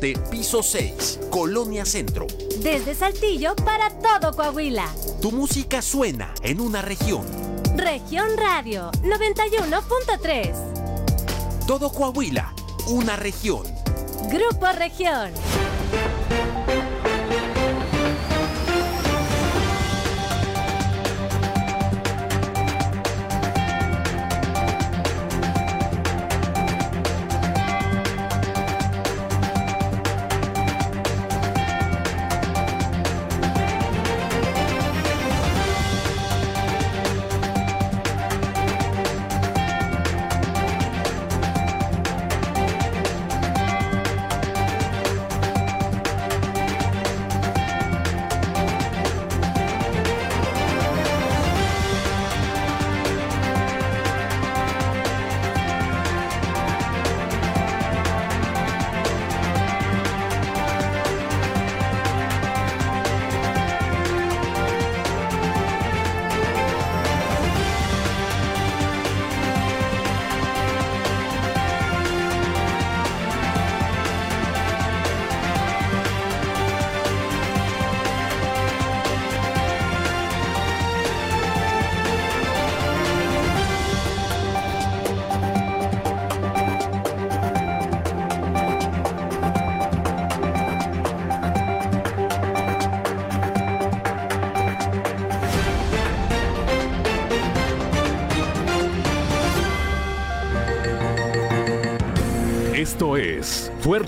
de piso 6, Colonia Centro. Desde Saltillo para todo Coahuila. Tu música suena en una región. Región Radio 91.3. Todo Coahuila, una región. Grupo Región.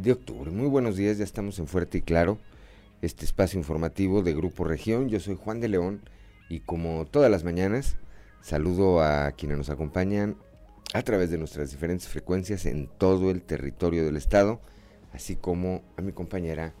de octubre. Muy buenos días, ya estamos en Fuerte y Claro, este espacio informativo de Grupo Región. Yo soy Juan de León y como todas las mañanas saludo a quienes nos acompañan a través de nuestras diferentes frecuencias en todo el territorio del estado, así como a mi compañera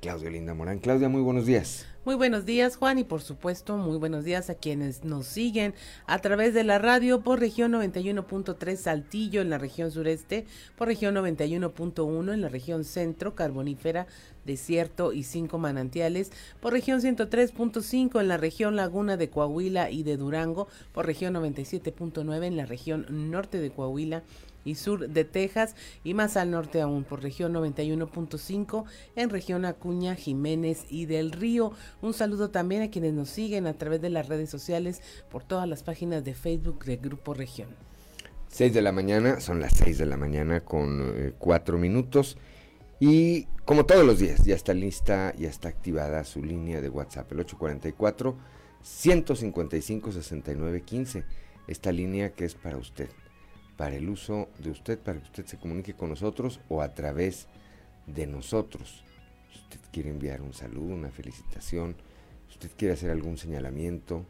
Claudia Linda Morán. Claudia, muy buenos días. Muy buenos días, Juan, y por supuesto, muy buenos días a quienes nos siguen a través de la radio por región 91.3 Saltillo en la región sureste, por región 91.1 en la región centro, carbonífera, desierto y cinco manantiales, por región 103.5 en la región laguna de Coahuila y de Durango, por región 97.9 en la región norte de Coahuila y sur de Texas y más al norte aún por región 91.5 en región Acuña, Jiménez y del Río. Un saludo también a quienes nos siguen a través de las redes sociales por todas las páginas de Facebook de Grupo Región. 6 de la mañana, son las 6 de la mañana con eh, 4 minutos y como todos los días ya está lista, ya está activada su línea de WhatsApp, el 844 155 69 15. Esta línea que es para usted para el uso de usted, para que usted se comunique con nosotros o a través de nosotros. Usted quiere enviar un saludo, una felicitación, si usted quiere hacer algún señalamiento,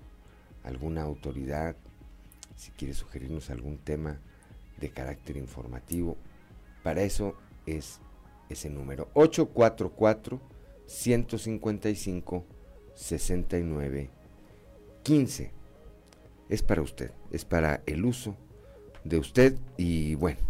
alguna autoridad, si quiere sugerirnos algún tema de carácter informativo, para eso es ese número 844 155 69 15. Es para usted, es para el uso de usted y bueno,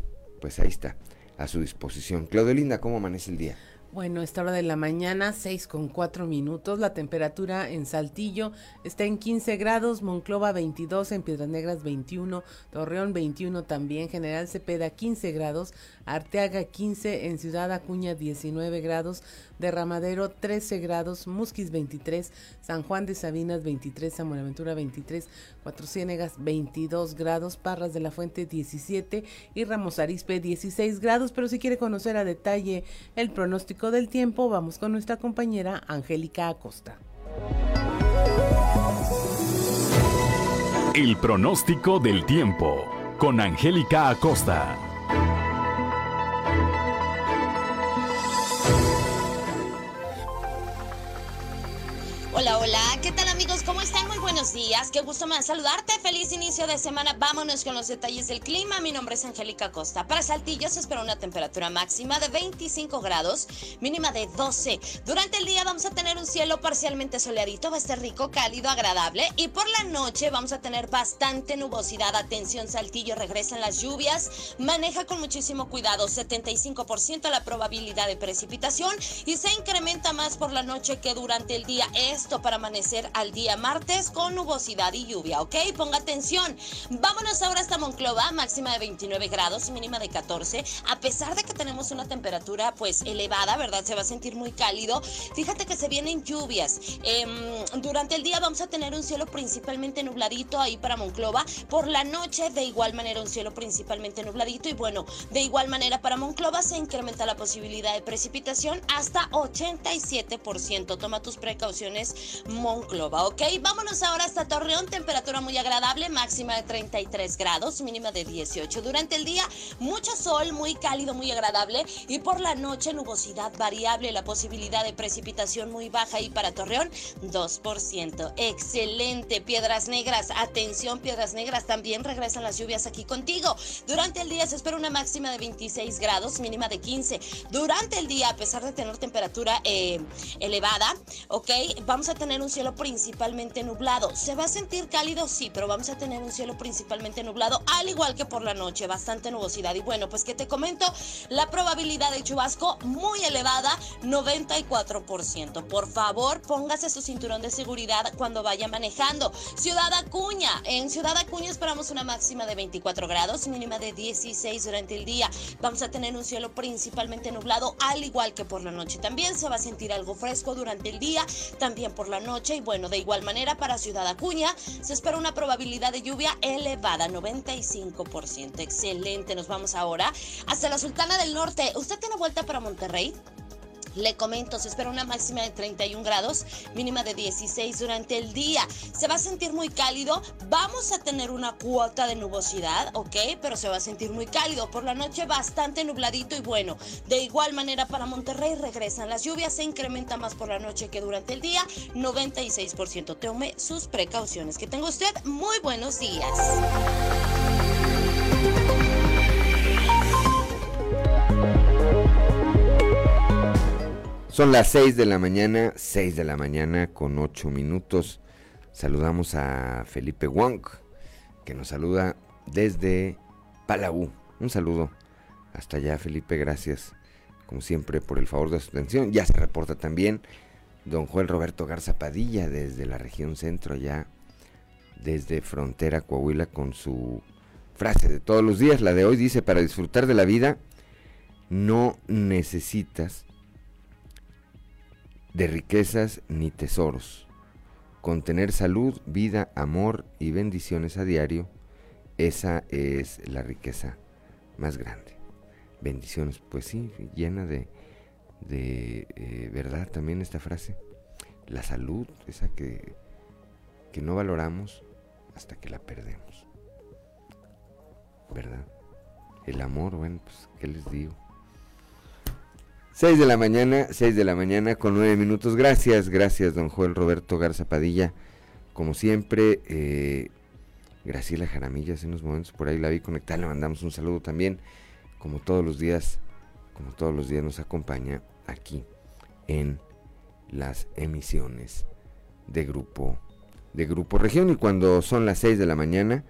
pues ahí está, a su disposición. Claudio Linda, ¿cómo amanece el día? Bueno, esta hora de la mañana, 6 con 4 minutos. La temperatura en Saltillo está en 15 grados, Monclova 22, en Piedras Negras 21, Torreón 21 también, General Cepeda 15 grados, Arteaga 15, en Ciudad Acuña 19 grados, Derramadero 13 grados, Musquis 23, San Juan de Sabinas 23, San Buenaventura 23, Cuatro Ciénegas 22 grados, Parras de la Fuente 17 y Ramos Arispe 16 grados. Pero si quiere conocer a detalle el pronóstico del tiempo, vamos con nuestra compañera Angélica Acosta. El pronóstico del tiempo con Angélica Acosta. Hola, hola, ¿qué tal amigos? ¿Cómo están? Muy buenos días, qué gusto más saludarte. Feliz inicio de semana. Vámonos con los detalles del clima. Mi nombre es Angélica Costa. Para Saltillo se espera una temperatura máxima de 25 grados, mínima de 12. Durante el día vamos a tener un cielo parcialmente soleadito, va a estar rico, cálido, agradable. Y por la noche vamos a tener bastante nubosidad. Atención, Saltillo, regresan las lluvias. Maneja con muchísimo cuidado, 75% la probabilidad de precipitación y se incrementa más por la noche que durante el día. Esto para amanecer al día martes con nubosidad y lluvia, ¿ok? Ponga atención. Vámonos ahora hasta Monclova, máxima de 29 grados, mínima de 14. A pesar de que tenemos una temperatura pues elevada, ¿verdad? Se va a sentir muy cálido. Fíjate que se vienen lluvias. Em, durante el día vamos a tener un cielo principalmente nubladito ahí para Monclova. Por la noche, de igual manera, un cielo principalmente nubladito. Y bueno, de igual manera para Monclova se incrementa la posibilidad de precipitación hasta 87%. Toma tus precauciones, Monclova, ¿ok? Vámonos ahora hasta Torreón, temperatura muy agradable, máxima de 33 grados, mínima de 18. Durante el día, mucho sol, muy cálido, muy agradable. Y por la noche, nubosidad variable, la posibilidad de precipitación muy baja. Y para Torreón, 2%. Excelente, Piedras Negras. Atención, Piedras Negras, también regresan las lluvias aquí contigo. Durante el día se espera una máxima de 26 grados, mínima de 15. Durante el día, a pesar de tener temperatura eh, elevada, ok, vamos a tener un cielo principalmente nublado. ¿Se va a sentir cálido? Sí, pero vamos a tener un cielo principalmente nublado, al igual que por la noche, bastante nubosidad. Y bueno, pues que te comento, la probabilidad de chubasco muy elevada, 94%. Por favor, póngase su cinturón de seguridad cuando vaya manejando. Ciudad Acuña, en Ciudad Acuña esperamos una máxima de 24 grados, mínima de 16 durante el día. Vamos a tener un cielo principalmente nublado, al igual que por la noche. También se va a sentir algo fresco durante el día, también por la noche. Y bueno, de igual manera para Ciudad Acuña se espera una probabilidad de lluvia elevada, 95%. Excelente, nos vamos ahora hasta la Sultana del Norte. ¿Usted tiene vuelta para Monterrey? Le comento, se espera una máxima de 31 grados, mínima de 16 durante el día. Se va a sentir muy cálido. Vamos a tener una cuota de nubosidad, ¿ok? Pero se va a sentir muy cálido. Por la noche bastante nubladito y bueno. De igual manera para Monterrey regresan las lluvias. Se incrementa más por la noche que durante el día. 96%. Tome sus precauciones. Que tenga usted muy buenos días. Son las 6 de la mañana, 6 de la mañana con 8 minutos. Saludamos a Felipe Wong, que nos saluda desde Palau. Un saludo. Hasta allá, Felipe, gracias, como siempre, por el favor de su atención. Ya se reporta también don Juan Roberto Garza Padilla desde la región centro, allá desde Frontera Coahuila, con su frase de todos los días. La de hoy dice, para disfrutar de la vida, no necesitas de riquezas ni tesoros. Con tener salud, vida, amor y bendiciones a diario, esa es la riqueza más grande. Bendiciones, pues sí, llena de, de eh, verdad también esta frase. La salud, esa que, que no valoramos hasta que la perdemos. ¿Verdad? El amor, bueno, pues, ¿qué les digo? 6 de la mañana, 6 de la mañana con 9 minutos. Gracias, gracias, don Joel Roberto Garza Padilla. Como siempre, eh, Graciela Jaramillo hace unos momentos por ahí la vi conectada, le mandamos un saludo también. Como todos los días, como todos los días nos acompaña aquí en las emisiones de grupo de Grupo Región y cuando son las 6 de la mañana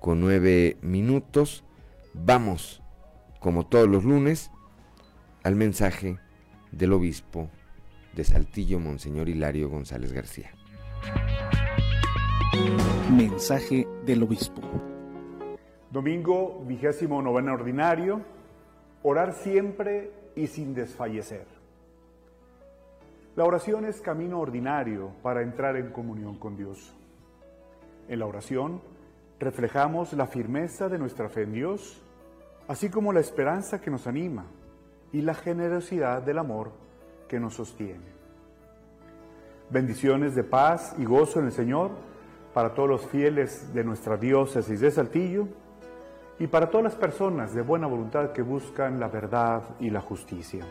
con 9 minutos vamos como todos los lunes al mensaje del obispo de Saltillo, Monseñor Hilario González García. Mensaje del obispo. Domingo vigésimo novena ordinario, orar siempre y sin desfallecer. La oración es camino ordinario para entrar en comunión con Dios. En la oración reflejamos la firmeza de nuestra fe en Dios, así como la esperanza que nos anima y la generosidad del amor que nos sostiene. Bendiciones de paz y gozo en el Señor para todos los fieles de nuestra diócesis de Saltillo y para todas las personas de buena voluntad que buscan la verdad y la justicia.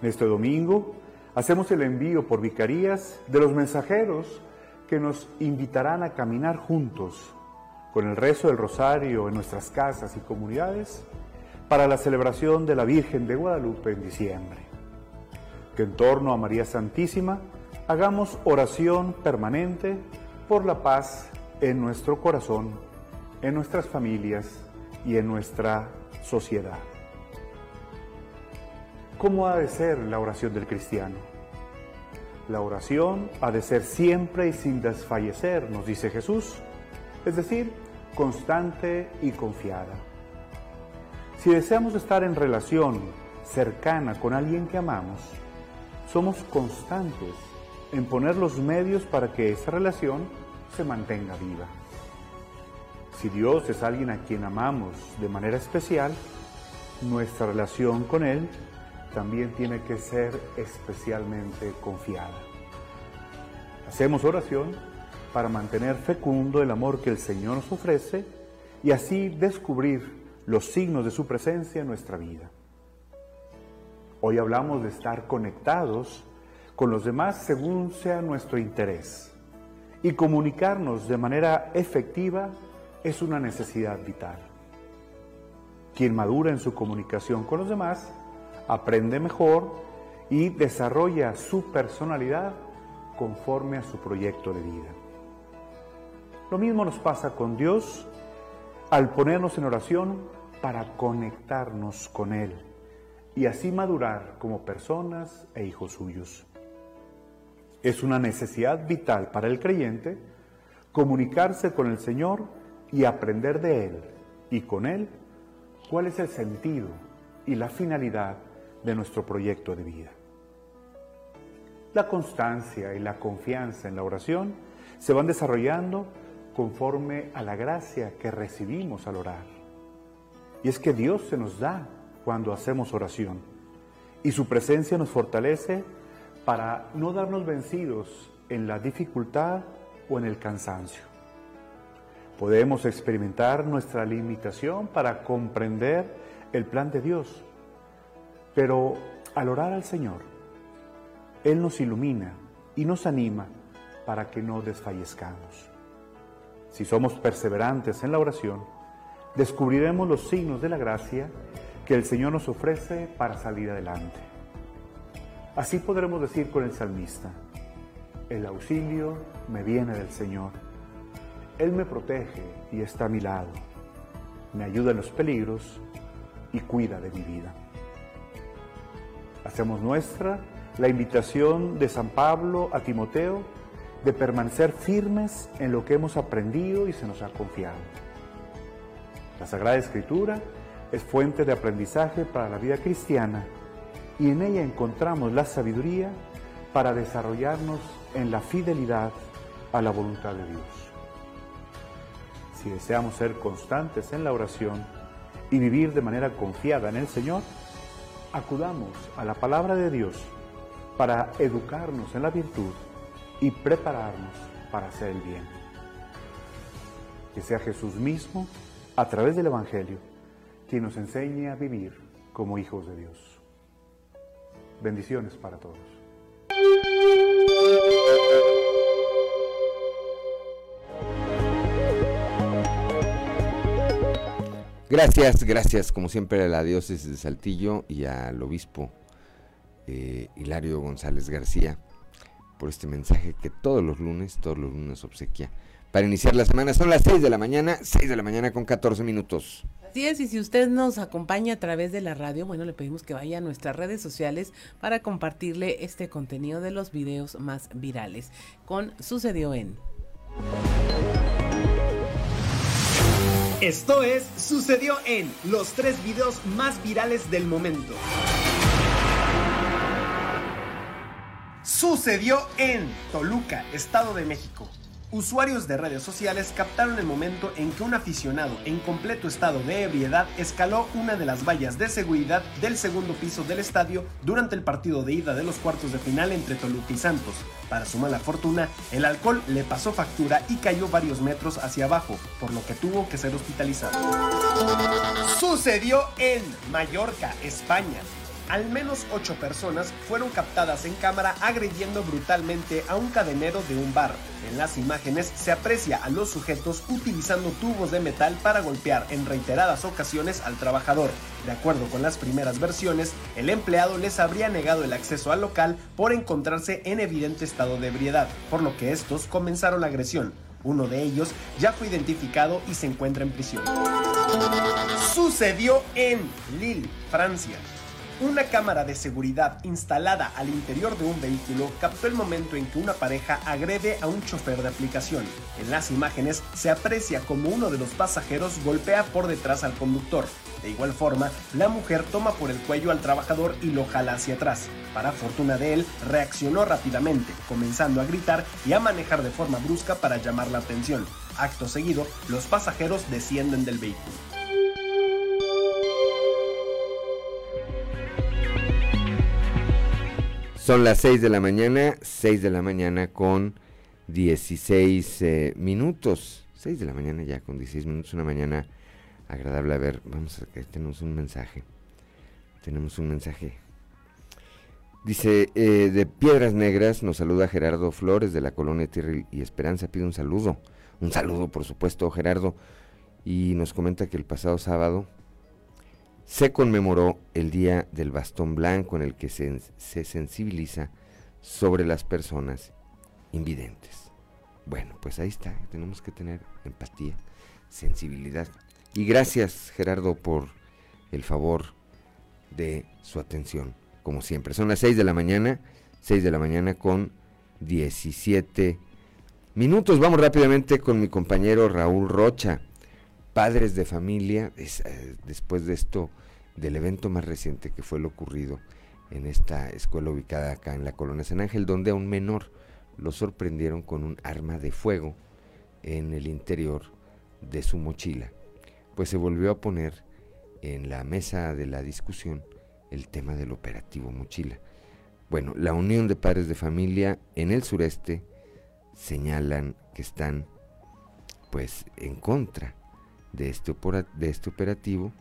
Este domingo hacemos el envío por vicarías de los mensajeros que nos invitarán a caminar juntos con el rezo del rosario en nuestras casas y comunidades para la celebración de la Virgen de Guadalupe en diciembre. Que en torno a María Santísima hagamos oración permanente por la paz en nuestro corazón, en nuestras familias y en nuestra sociedad. ¿Cómo ha de ser la oración del cristiano? La oración ha de ser siempre y sin desfallecer, nos dice Jesús, es decir, constante y confiada. Si deseamos estar en relación cercana con alguien que amamos, somos constantes en poner los medios para que esa relación se mantenga viva. Si Dios es alguien a quien amamos de manera especial, nuestra relación con Él también tiene que ser especialmente confiada. Hacemos oración para mantener fecundo el amor que el Señor nos ofrece y así descubrir los signos de su presencia en nuestra vida. Hoy hablamos de estar conectados con los demás según sea nuestro interés y comunicarnos de manera efectiva es una necesidad vital. Quien madura en su comunicación con los demás aprende mejor y desarrolla su personalidad conforme a su proyecto de vida. Lo mismo nos pasa con Dios al ponernos en oración para conectarnos con Él y así madurar como personas e hijos suyos. Es una necesidad vital para el creyente comunicarse con el Señor y aprender de Él y con Él cuál es el sentido y la finalidad de nuestro proyecto de vida. La constancia y la confianza en la oración se van desarrollando conforme a la gracia que recibimos al orar. Y es que Dios se nos da cuando hacemos oración y su presencia nos fortalece para no darnos vencidos en la dificultad o en el cansancio. Podemos experimentar nuestra limitación para comprender el plan de Dios pero al orar al Señor, Él nos ilumina y nos anima para que no desfallezcamos. Si somos perseverantes en la oración, descubriremos los signos de la gracia que el Señor nos ofrece para salir adelante. Así podremos decir con el salmista, el auxilio me viene del Señor. Él me protege y está a mi lado, me ayuda en los peligros y cuida de mi vida. Hacemos nuestra la invitación de San Pablo a Timoteo de permanecer firmes en lo que hemos aprendido y se nos ha confiado. La Sagrada Escritura es fuente de aprendizaje para la vida cristiana y en ella encontramos la sabiduría para desarrollarnos en la fidelidad a la voluntad de Dios. Si deseamos ser constantes en la oración y vivir de manera confiada en el Señor, acudamos a la palabra de Dios para educarnos en la virtud y prepararnos para hacer el bien. Que sea Jesús mismo, a través del Evangelio, quien nos enseñe a vivir como hijos de Dios. Bendiciones para todos. Gracias, gracias como siempre a la diócesis de Saltillo y al obispo eh, Hilario González García por este mensaje que todos los lunes, todos los lunes obsequia. Para iniciar la semana son las 6 de la mañana, 6 de la mañana con 14 minutos. Así es, y si usted nos acompaña a través de la radio, bueno, le pedimos que vaya a nuestras redes sociales para compartirle este contenido de los videos más virales con Sucedió en... Esto es Sucedió en los tres videos más virales del momento. Sucedió en Toluca, Estado de México. Usuarios de redes sociales captaron el momento en que un aficionado en completo estado de ebriedad escaló una de las vallas de seguridad del segundo piso del estadio durante el partido de ida de los cuartos de final entre Toluca y Santos. Para su mala fortuna, el alcohol le pasó factura y cayó varios metros hacia abajo, por lo que tuvo que ser hospitalizado. Sucedió en Mallorca, España. Al menos ocho personas fueron captadas en cámara agrediendo brutalmente a un cadenero de un bar. En las imágenes se aprecia a los sujetos utilizando tubos de metal para golpear en reiteradas ocasiones al trabajador. De acuerdo con las primeras versiones, el empleado les habría negado el acceso al local por encontrarse en evidente estado de ebriedad, por lo que estos comenzaron la agresión. Uno de ellos ya fue identificado y se encuentra en prisión. Sucedió en Lille, Francia. Una cámara de seguridad instalada al interior de un vehículo captó el momento en que una pareja agrede a un chofer de aplicación. En las imágenes se aprecia como uno de los pasajeros golpea por detrás al conductor. De igual forma, la mujer toma por el cuello al trabajador y lo jala hacia atrás. Para fortuna de él, reaccionó rápidamente, comenzando a gritar y a manejar de forma brusca para llamar la atención. Acto seguido, los pasajeros descienden del vehículo. Son las 6 de la mañana, 6 de la mañana con 16 eh, minutos. 6 de la mañana ya con 16 minutos, una mañana agradable. A ver, vamos a tenemos un mensaje. Tenemos un mensaje. Dice, eh, de Piedras Negras nos saluda Gerardo Flores de la colonia Tierra y Esperanza. Pide un saludo. Un saludo, por supuesto, Gerardo. Y nos comenta que el pasado sábado se conmemoró el Día del Bastón Blanco en el que se, se sensibiliza sobre las personas invidentes. Bueno, pues ahí está, tenemos que tener empatía, sensibilidad. Y gracias Gerardo por el favor de su atención, como siempre. Son las 6 de la mañana, 6 de la mañana con 17 minutos. Vamos rápidamente con mi compañero Raúl Rocha padres de familia, eh, después de esto, del evento más reciente que fue lo ocurrido en esta escuela ubicada acá en la colonia San Ángel, donde a un menor lo sorprendieron con un arma de fuego en el interior de su mochila. Pues se volvió a poner en la mesa de la discusión el tema del operativo mochila. Bueno, la Unión de Padres de Familia en el sureste señalan que están pues en contra de este, de este operativo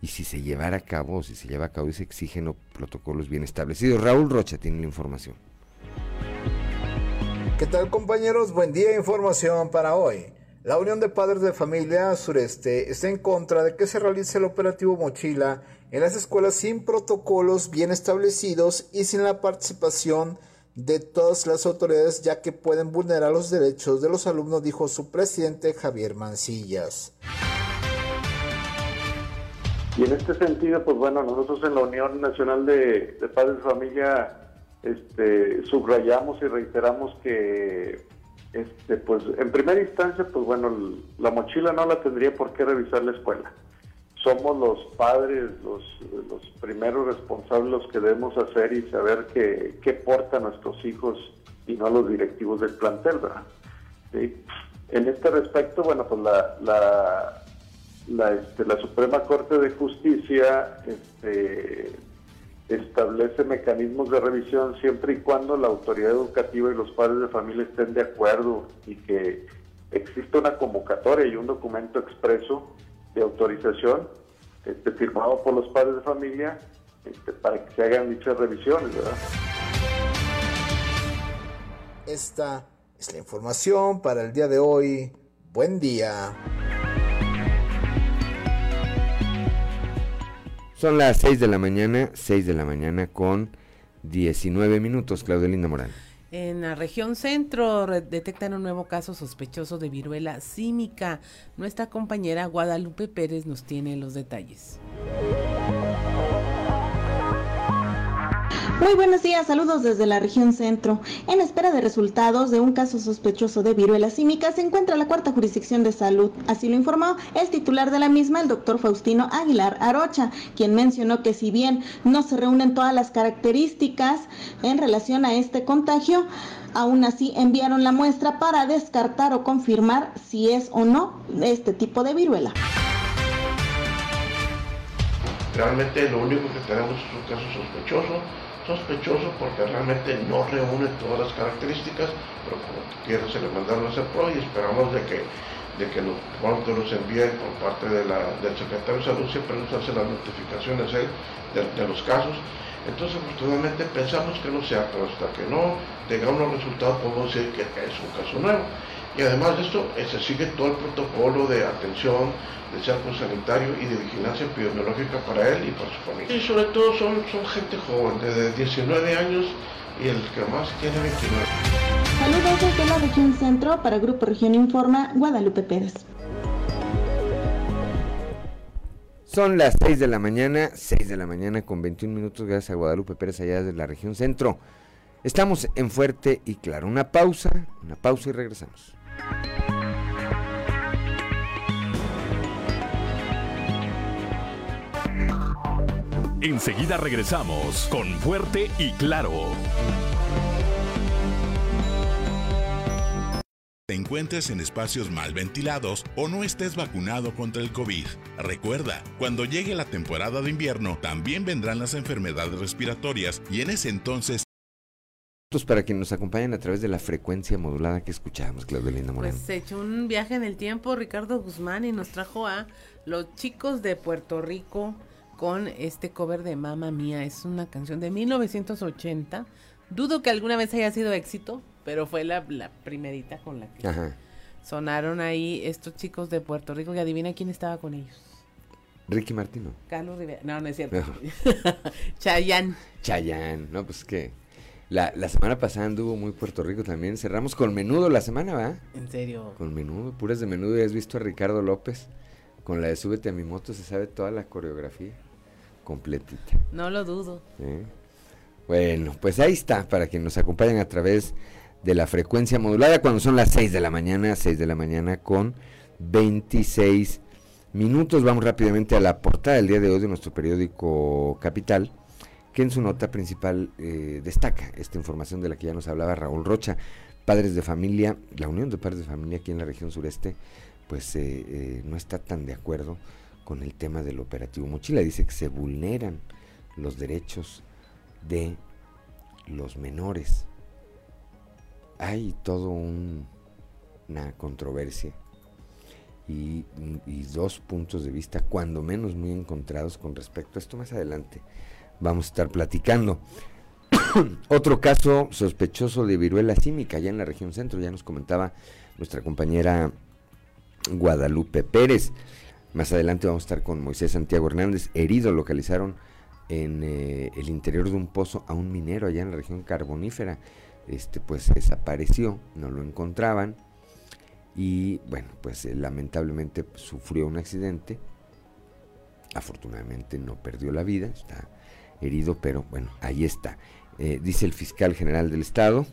y si se llevara a cabo si se lleva a cabo y se exigen los protocolos bien establecidos. Raúl Rocha tiene la información. ¿Qué tal compañeros? Buen día, información para hoy. La Unión de Padres de Familia Sureste está en contra de que se realice el operativo Mochila en las escuelas sin protocolos bien establecidos y sin la participación de todas las autoridades ya que pueden vulnerar los derechos de los alumnos, dijo su presidente Javier Mancillas. Y en este sentido, pues bueno, nosotros en la Unión Nacional de, Padres de Familia este, subrayamos y reiteramos que, este, pues en primera instancia, pues bueno, la mochila no la tendría por qué revisar la escuela. Somos los padres, los, los primeros responsables los que debemos hacer y saber qué, qué portan nuestros hijos y no los directivos del plantel, ¿verdad? En este respecto, bueno, pues la la, este, la Suprema Corte de Justicia este, establece mecanismos de revisión siempre y cuando la autoridad educativa y los padres de familia estén de acuerdo y que exista una convocatoria y un documento expreso de autorización este, firmado por los padres de familia para que se hagan dichas revisiones, ¿verdad? Esta es la información para el día de hoy. Buen día. Son las 6 de la mañana, 6 de la mañana con 19 minutos, Claudelina Morán. En la región centro detectan un nuevo caso sospechoso de viruela símica. Nuestra compañera Guadalupe Pérez nos tiene los detalles. Muy buenos días, saludos desde la región centro. En espera de resultados de un caso sospechoso de viruela símica se encuentra la cuarta jurisdicción de salud. Así lo informó el titular de la misma, el doctor Faustino Aguilar Arocha, quien mencionó que si bien no se reúnen todas las características en relación a este contagio, aún así enviaron la muestra para descartar o confirmar si es o no este tipo de viruela. Realmente lo único que tenemos es un caso sospechoso sospechoso porque realmente no reúne todas las características, pero como quiera se le mandaron a hacer pro y esperamos de que de que los, cuando los envíen por parte de la, del secretario de salud, siempre nos hace las notificaciones de, de los casos. Entonces, afortunadamente pensamos que no sea, pero hasta que no tengamos los resultados podemos decir que es un caso nuevo. Y además de esto, eh, se sigue todo el protocolo de atención, de cerco sanitario y de vigilancia epidemiológica para él y para su familia. Y sobre todo son, son gente joven, de 19 años y el que más tiene 29. Saludos desde la región centro para Grupo Región Informa, Guadalupe Pérez. Son las 6 de la mañana, 6 de la mañana con 21 minutos, gracias a Guadalupe Pérez allá desde la región centro. Estamos en Fuerte y Claro. Una pausa, una pausa y regresamos. Enseguida regresamos con Fuerte y Claro. Te encuentres en espacios mal ventilados o no estés vacunado contra el COVID. Recuerda, cuando llegue la temporada de invierno, también vendrán las enfermedades respiratorias y en ese entonces para que nos acompañen a través de la frecuencia modulada que escuchamos, Claudelina Moreno. Pues se echó un viaje en el tiempo Ricardo Guzmán y nos trajo a los chicos de Puerto Rico con este cover de Mamma Mía. Es una canción de 1980. Dudo que alguna vez haya sido éxito, pero fue la, primerita con la que sonaron ahí estos chicos de Puerto Rico. Y adivina quién estaba con ellos. Ricky Martino. Carlos Rivera. No, no es cierto. Chayán. Chayán. No, pues que la, la, semana pasada anduvo muy Puerto Rico también. Cerramos con menudo la semana, ¿va? ¿En serio? Con menudo, puras de menudo. ¿Y has visto a Ricardo López? Con la de Súbete a mi moto se sabe toda la coreografía completita. No lo dudo. Bueno, pues ahí está, para que nos acompañen a través de la frecuencia modulada cuando son las 6 de la mañana, 6 de la mañana con 26 minutos. Vamos rápidamente a la portada del día de hoy de nuestro periódico Capital que en su nota principal eh, destaca esta información de la que ya nos hablaba Raúl Rocha. Padres de familia, la Unión de Padres de Familia aquí en la región sureste, pues eh, eh, no está tan de acuerdo con el tema del operativo Mochila. Dice que se vulneran los derechos de los menores. Hay todo una controversia y, y, dos puntos de vista, cuando menos muy encontrados con respecto a esto más adelante vamos a estar platicando. Otro caso sospechoso de viruela símica allá en la región centro, ya nos comentaba nuestra compañera Guadalupe Pérez. Más adelante vamos a estar con Moisés Santiago Hernández, herido, localizaron en eh, el interior de un pozo a un minero allá en la región carbonífera. Este pues desapareció, no lo encontraban y bueno, pues eh, lamentablemente sufrió un accidente. Afortunadamente no perdió la vida, está herido, pero bueno, ahí está. Eh, dice el fiscal general del Estado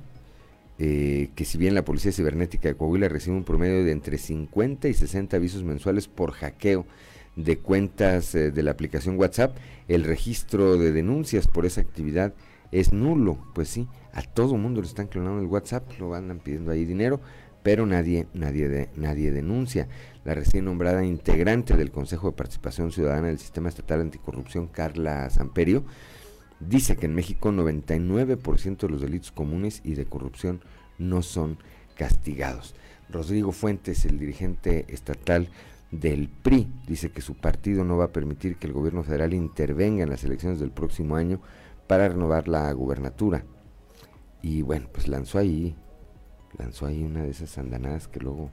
eh, que si bien la Policía Cibernética de Coahuila recibe un promedio de entre 50 y 60 avisos mensuales por hackeo de cuentas eh, de la aplicación WhatsApp, el registro de denuncias por esa actividad es nulo. Pues sí, a todo mundo le están clonando el WhatsApp, lo andan pidiendo ahí dinero, pero nadie, nadie, de, nadie denuncia. La recién nombrada integrante del Consejo de Participación Ciudadana del Sistema Estatal Anticorrupción, Carla Samperio, dice que en México 99% de los delitos comunes y de corrupción no son castigados. Rodrigo Fuentes, el dirigente estatal del PRI, dice que su partido no va a permitir que el gobierno federal intervenga en las elecciones del próximo año para renovar la gubernatura. Y bueno, pues lanzó ahí lanzó ahí una de esas andanadas que luego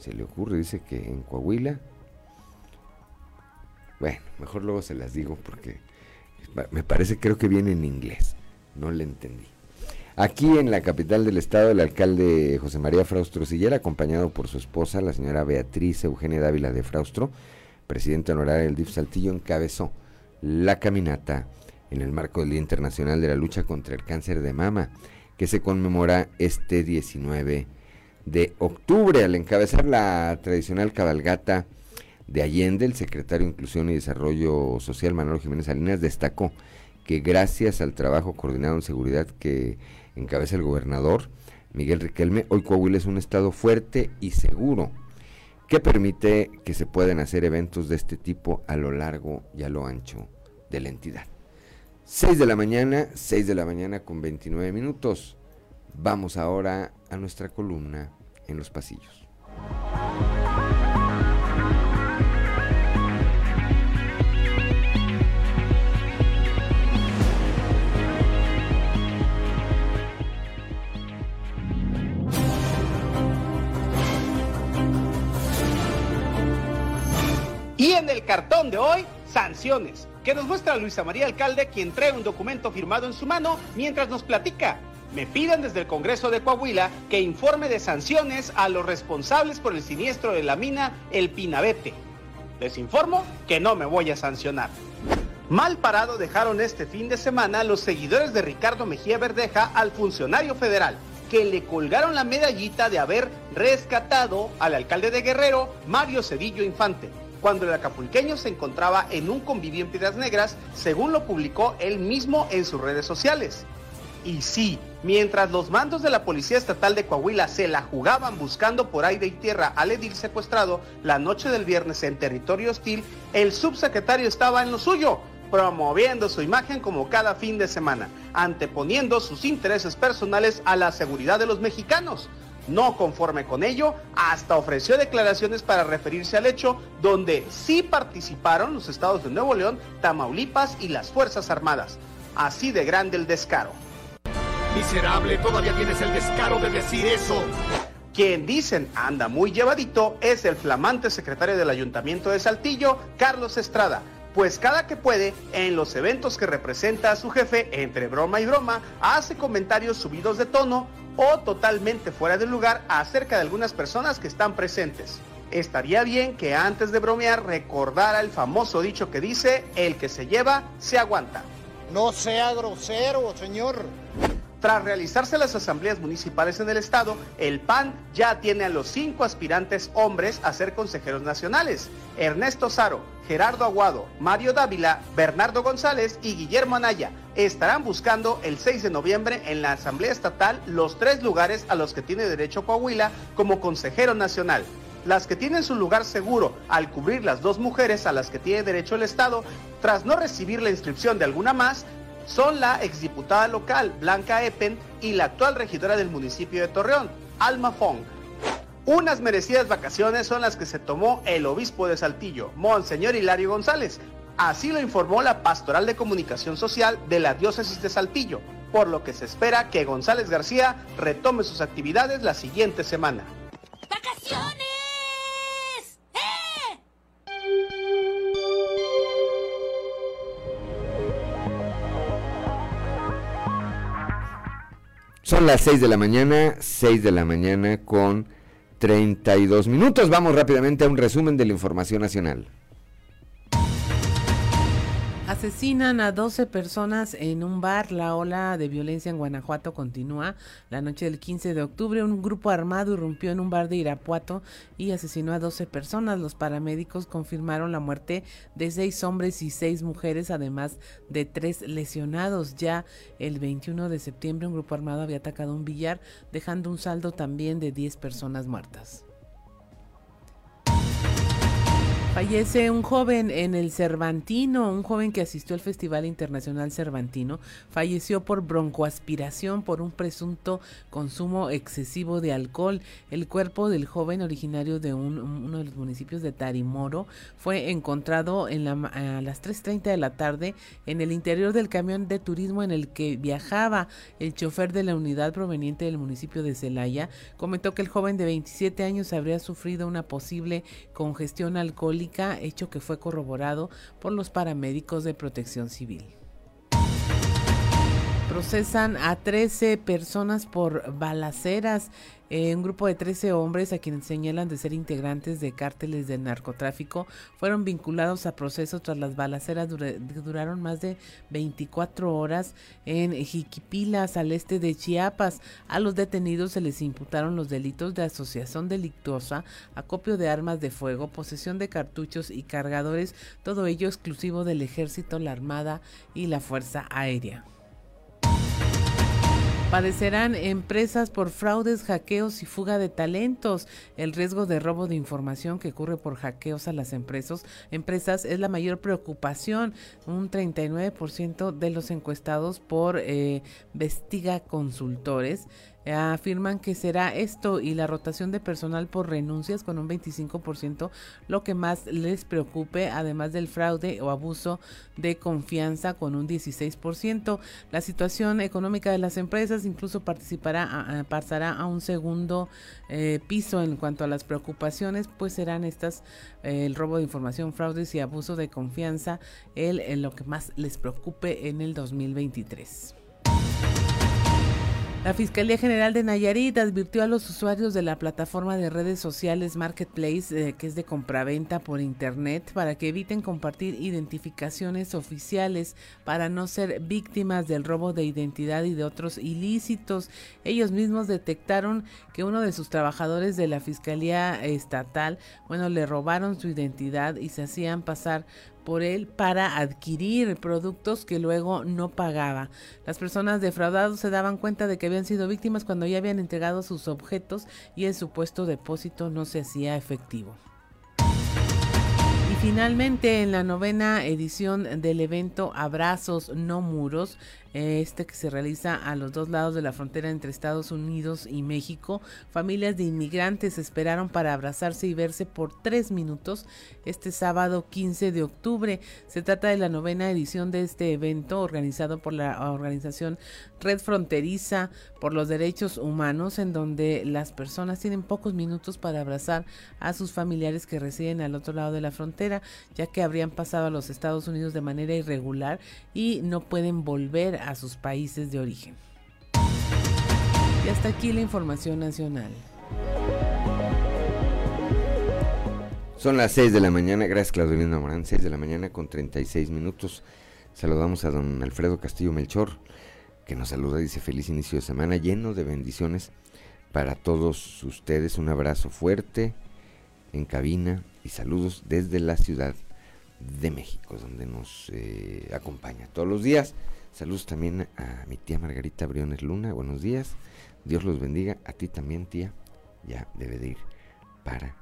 se le ocurre. Dice que en Coahuila, bueno, mejor luego se las digo porque me parece, creo que viene en inglés. No le entendí. Aquí en la capital del estado, el alcalde José María Fraustro Sillera, acompañado por su esposa, la señora Beatriz Eugenia Dávila de Fraustro, presidenta honoraria del DIF Saltillo, encabezó la caminata en el marco del Día Internacional de la Lucha contra el Cáncer de Mama que se conmemora este 19 de octubre. Al encabezar la tradicional cabalgata de Allende, el secretario de Inclusión y Desarrollo Social, Manuel Jiménez Salinas, destacó que gracias al trabajo coordinado en seguridad que encabeza el gobernador Miguel Riquelme, hoy Coahuila es un estado fuerte y seguro que permite que se puedan hacer eventos de este tipo a lo largo y a lo ancho de la entidad. 6 de la mañana, 6 de la mañana con 29 minutos. Vamos ahora a nuestra columna en los pasillos. Y en el cartón de hoy, sanciones, que nos muestra Luisa María Alcalde, quien trae un documento firmado en su mano mientras nos platica me piden desde el Congreso de Coahuila que informe de sanciones a los responsables por el siniestro de la mina El Pinabete. Les informo que no me voy a sancionar. Mal parado dejaron este fin de semana los seguidores de Ricardo Mejía Verdeja al funcionario federal, que le colgaron la medallita de haber rescatado al alcalde de Guerrero, Mario Cedillo Infante, cuando el acapulqueño se encontraba en un convivio en Piedras Negras, según lo publicó él mismo en sus redes sociales. Y sí, mientras los mandos de la Policía Estatal de Coahuila se la jugaban buscando por aire y tierra al edil secuestrado la noche del viernes en territorio hostil, el subsecretario estaba en lo suyo, promoviendo su imagen como cada fin de semana, anteponiendo sus intereses personales a la seguridad de los mexicanos. No conforme con ello, hasta ofreció declaraciones para referirse al hecho donde sí participaron los estados de Nuevo León, Tamaulipas y las Fuerzas Armadas. Así de grande el descaro. Miserable, todavía tienes el descaro de decir eso. Quien dicen anda muy llevadito es el flamante secretario del Ayuntamiento de Saltillo, Carlos Estrada, pues cada que puede, en los eventos que representa a su jefe, entre broma y broma, hace comentarios subidos de tono o totalmente fuera de lugar acerca de algunas personas que están presentes. Estaría bien que antes de bromear recordara el famoso dicho que dice, el que se lleva, se aguanta. No sea grosero, señor. Tras realizarse las asambleas municipales en el estado, el PAN ya tiene a los cinco aspirantes hombres a ser consejeros nacionales. Ernesto Saro, Gerardo Aguado, Mario Dávila, Bernardo González y Guillermo Anaya estarán buscando el 6 de noviembre en la Asamblea Estatal los tres lugares a los que tiene derecho Coahuila como consejero nacional. Las que tienen su lugar seguro al cubrir las dos mujeres a las que tiene derecho el Estado, tras no recibir la inscripción de alguna más, son la exdiputada local Blanca Epen y la actual regidora del municipio de Torreón, Alma Fong. Unas merecidas vacaciones son las que se tomó el obispo de Saltillo, Monseñor Hilario González. Así lo informó la Pastoral de Comunicación Social de la Diócesis de Saltillo, por lo que se espera que González García retome sus actividades la siguiente semana. ¡Vacaciones! Son las 6 de la mañana, 6 de la mañana con 32 minutos. Vamos rápidamente a un resumen de la información nacional. Asesinan a 12 personas en un bar. La ola de violencia en Guanajuato continúa. La noche del 15 de octubre, un grupo armado irrumpió en un bar de Irapuato y asesinó a 12 personas. Los paramédicos confirmaron la muerte de seis hombres y seis mujeres, además de tres lesionados. Ya el 21 de septiembre, un grupo armado había atacado un billar, dejando un saldo también de 10 personas muertas. Fallece un joven en el Cervantino, un joven que asistió al Festival Internacional Cervantino, falleció por broncoaspiración por un presunto consumo excesivo de alcohol. El cuerpo del joven originario de uno de los municipios de Tarimoro fue encontrado en la, a las 3.30 de la tarde en el interior del camión de turismo en el que viajaba. El chofer de la unidad proveniente del municipio de Celaya comentó que el joven de 27 años habría sufrido una posible congestión alcohólica hecho que fue corroborado por los paramédicos de protección civil. Procesan a 13 personas por balaceras eh, un grupo de 13 hombres a quienes señalan de ser integrantes de cárteles de narcotráfico fueron vinculados a procesos tras las balaceras que duraron más de 24 horas en Jiquipilas, al este de Chiapas. A los detenidos se les imputaron los delitos de asociación delictuosa, acopio de armas de fuego, posesión de cartuchos y cargadores, todo ello exclusivo del ejército, la armada y la fuerza aérea. Padecerán empresas por fraudes, hackeos y fuga de talentos. El riesgo de robo de información que ocurre por hackeos a las empresas, empresas es la mayor preocupación. Un 39% de los encuestados por eh, Vestiga Consultores afirman que será esto y la rotación de personal por renuncias con un 25% lo que más les preocupe, además del fraude o abuso de confianza con un 16%. La situación económica de las empresas incluso participará, pasará a un segundo eh, piso en cuanto a las preocupaciones, pues serán estas eh, el robo de información, fraudes y abuso de confianza el, en lo que más les preocupe en el 2023. La Fiscalía General de Nayarit advirtió a los usuarios de la plataforma de redes sociales Marketplace, eh, que es de compraventa por Internet, para que eviten compartir identificaciones oficiales para no ser víctimas del robo de identidad y de otros ilícitos. Ellos mismos detectaron que uno de sus trabajadores de la Fiscalía Estatal, bueno, le robaron su identidad y se hacían pasar por él para adquirir productos que luego no pagaba. Las personas defraudadas se daban cuenta de que habían sido víctimas cuando ya habían entregado sus objetos y el supuesto depósito no se hacía efectivo. Y finalmente, en la novena edición del evento Abrazos No Muros, este que se realiza a los dos lados de la frontera entre Estados Unidos y México. Familias de inmigrantes esperaron para abrazarse y verse por tres minutos este sábado 15 de octubre. Se trata de la novena edición de este evento organizado por la organización Red Fronteriza por los Derechos Humanos, en donde las personas tienen pocos minutos para abrazar a sus familiares que residen al otro lado de la frontera, ya que habrían pasado a los Estados Unidos de manera irregular y no pueden volver a sus países de origen. Y hasta aquí la información nacional. Son las 6 de la mañana, gracias Claudelina Morán, 6 de la mañana con 36 minutos. Saludamos a don Alfredo Castillo Melchor, que nos saluda, dice feliz inicio de semana, lleno de bendiciones para todos ustedes. Un abrazo fuerte en cabina y saludos desde la Ciudad de México, donde nos eh, acompaña todos los días. Saludos también a mi tía Margarita Briones Luna. Buenos días. Dios los bendiga. A ti también, tía. Ya debe de ir para,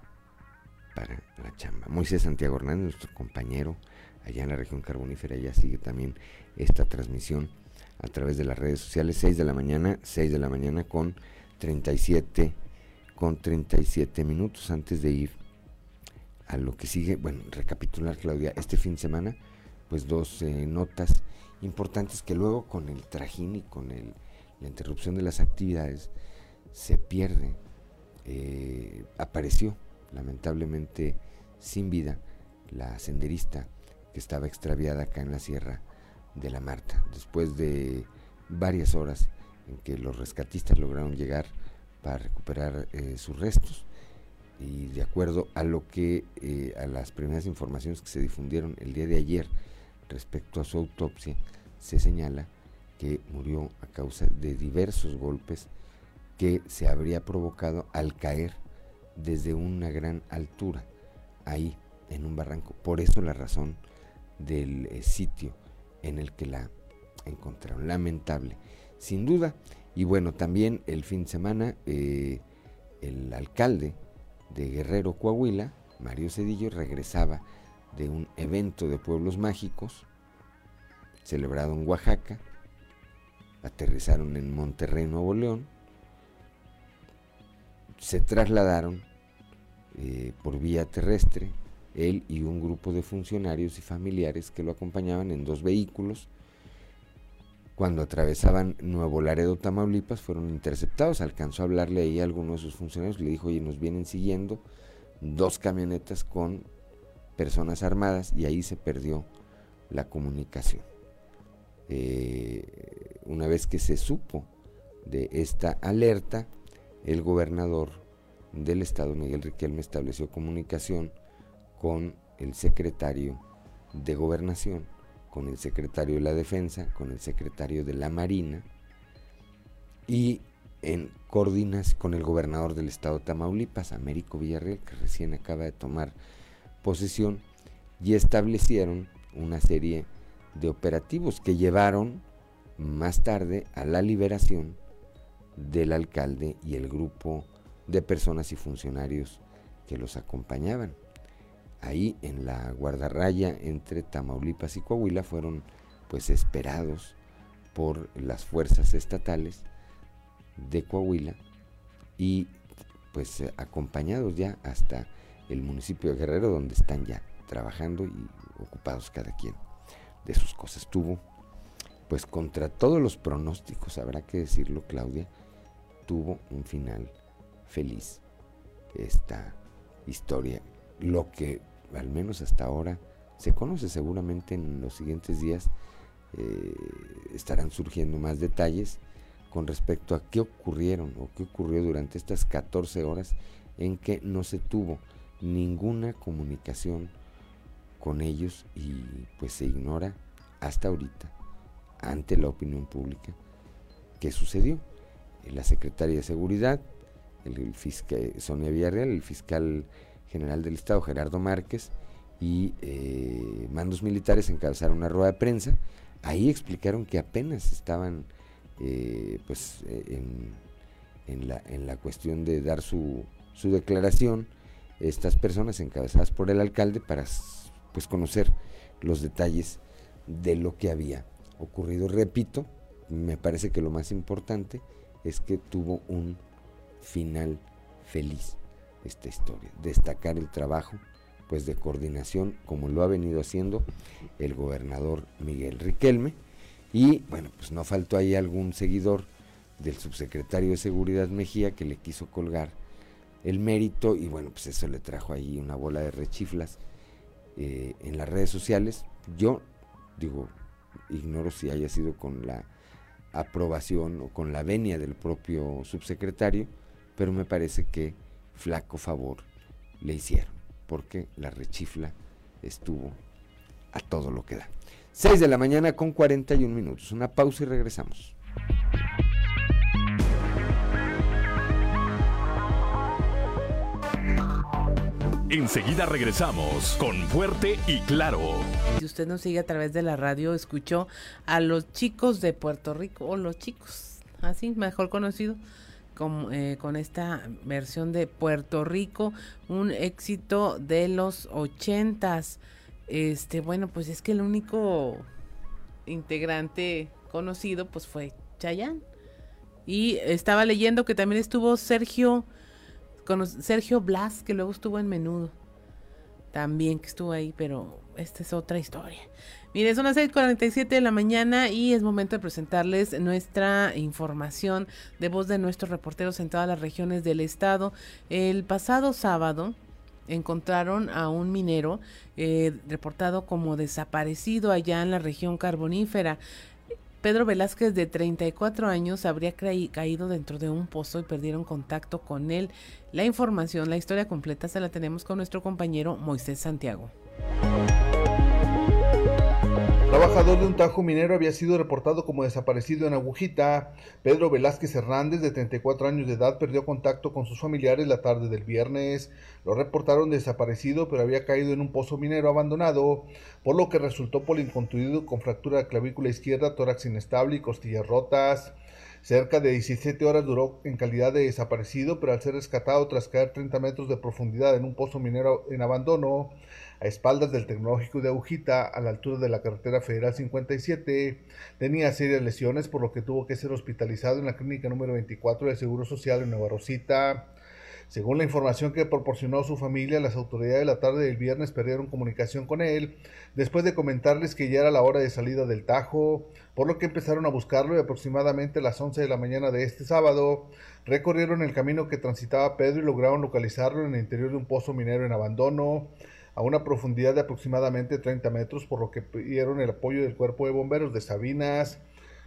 para la chamba. Moisés Santiago Hernández, nuestro compañero allá en la región carbonífera, ya sigue también esta transmisión a través de las redes sociales. 6 de la mañana, 6 de la mañana con 37, con 37 minutos antes de ir a lo que sigue. Bueno, recapitular, Claudia, este fin de semana, pues dos notas importantes que luego con el trajín y con el, la interrupción de las actividades se pierde. Eh, apareció lamentablemente sin vida la senderista que estaba extraviada acá en la Sierra de la Marta. Después de varias horas en que los rescatistas lograron llegar para recuperar eh, sus restos y de acuerdo a lo que eh, a las primeras informaciones que se difundieron el día de ayer Respecto a su autopsia, se señala que murió a causa de diversos golpes que se habría provocado al caer desde una gran altura, ahí en un barranco. Por eso la razón del eh, sitio en el que la encontraron. Lamentable, sin duda. Y bueno, también el fin de semana eh, el alcalde de Guerrero, Coahuila, Mario Cedillo, regresaba de un evento de pueblos mágicos celebrado en Oaxaca, aterrizaron en Monterrey, Nuevo León, se trasladaron eh, por vía terrestre, él y un grupo de funcionarios y familiares que lo acompañaban en dos vehículos. Cuando atravesaban Nuevo Laredo, Tamaulipas, fueron interceptados. Alcanzó a hablarle ahí a alguno de sus funcionarios. Le dijo, oye, nos vienen siguiendo dos camionetas con personas armadas y ahí se perdió la comunicación. Eh, una vez que se supo de esta alerta, el gobernador del estado, Miguel Riquelme, estableció comunicación con el secretario de gobernación, con el secretario de la defensa, con el secretario de la marina y en coordinas con el gobernador del estado de Tamaulipas, Américo Villarreal, que recién acaba de tomar y establecieron una serie de operativos que llevaron más tarde a la liberación del alcalde y el grupo de personas y funcionarios que los acompañaban. Ahí en la guardarraya entre Tamaulipas y Coahuila fueron pues esperados por las fuerzas estatales de Coahuila y pues acompañados ya hasta el municipio de Guerrero donde están ya trabajando y ocupados cada quien de sus cosas. Tuvo, pues contra todos los pronósticos, habrá que decirlo Claudia, tuvo un final feliz esta historia. Lo que al menos hasta ahora se conoce seguramente en los siguientes días eh, estarán surgiendo más detalles con respecto a qué ocurrieron o qué ocurrió durante estas 14 horas en que no se tuvo ninguna comunicación con ellos y pues se ignora hasta ahorita ante la opinión pública qué sucedió. La secretaria de Seguridad, el, fiscal Sonia Villarreal, el fiscal general del Estado Gerardo Márquez y eh, mandos militares encabezaron una rueda de prensa. Ahí explicaron que apenas estaban eh, pues eh, en, la, en la cuestión de dar su, su declaración estas personas encabezadas por el alcalde para pues conocer los detalles de lo que había ocurrido. Repito, me parece que lo más importante es que tuvo un final feliz esta historia. Destacar el trabajo pues de coordinación como lo ha venido haciendo el gobernador Miguel Riquelme y bueno, pues no faltó ahí algún seguidor del subsecretario de Seguridad Mejía que le quiso colgar el mérito y bueno, pues eso le trajo ahí una bola de rechiflas eh, en las redes sociales. Yo digo, ignoro si haya sido con la aprobación o con la venia del propio subsecretario, pero me parece que flaco favor le hicieron, porque la rechifla estuvo a todo lo que da. 6 de la mañana con 41 minutos. Una pausa y regresamos. Enseguida regresamos con Fuerte y Claro. Si usted nos sigue a través de la radio, escuchó a los chicos de Puerto Rico, o los chicos, así mejor conocido, con, eh, con esta versión de Puerto Rico, un éxito de los ochentas. Este, bueno, pues es que el único integrante conocido pues fue Chayanne. Y estaba leyendo que también estuvo Sergio con Sergio Blas, que luego estuvo en Menudo. También que estuvo ahí, pero esta es otra historia. Mire, son las 6:47 de la mañana y es momento de presentarles nuestra información de voz de nuestros reporteros en todas las regiones del estado. El pasado sábado, encontraron a un minero eh, reportado como desaparecido allá en la región carbonífera. Pedro Velázquez, de 34 años, habría caído dentro de un pozo y perdieron contacto con él. La información, la historia completa, se la tenemos con nuestro compañero Moisés Santiago. Trabajador de un tajo minero había sido reportado como desaparecido en Agujita. Pedro Velázquez Hernández, de 34 años de edad, perdió contacto con sus familiares la tarde del viernes. Lo reportaron desaparecido, pero había caído en un pozo minero abandonado, por lo que resultó polincontuido con fractura de clavícula izquierda, tórax inestable y costillas rotas. Cerca de 17 horas duró en calidad de desaparecido, pero al ser rescatado tras caer 30 metros de profundidad en un pozo minero en abandono, a espaldas del tecnológico de Agujita, a la altura de la carretera federal 57. Tenía serias lesiones, por lo que tuvo que ser hospitalizado en la clínica número 24 del Seguro Social en Nueva Rosita. Según la información que proporcionó su familia, las autoridades la tarde del viernes perdieron comunicación con él después de comentarles que ya era la hora de salida del Tajo, por lo que empezaron a buscarlo y aproximadamente a las 11 de la mañana de este sábado recorrieron el camino que transitaba Pedro y lograron localizarlo en el interior de un pozo minero en abandono a una profundidad de aproximadamente 30 metros, por lo que pidieron el apoyo del cuerpo de bomberos de Sabinas.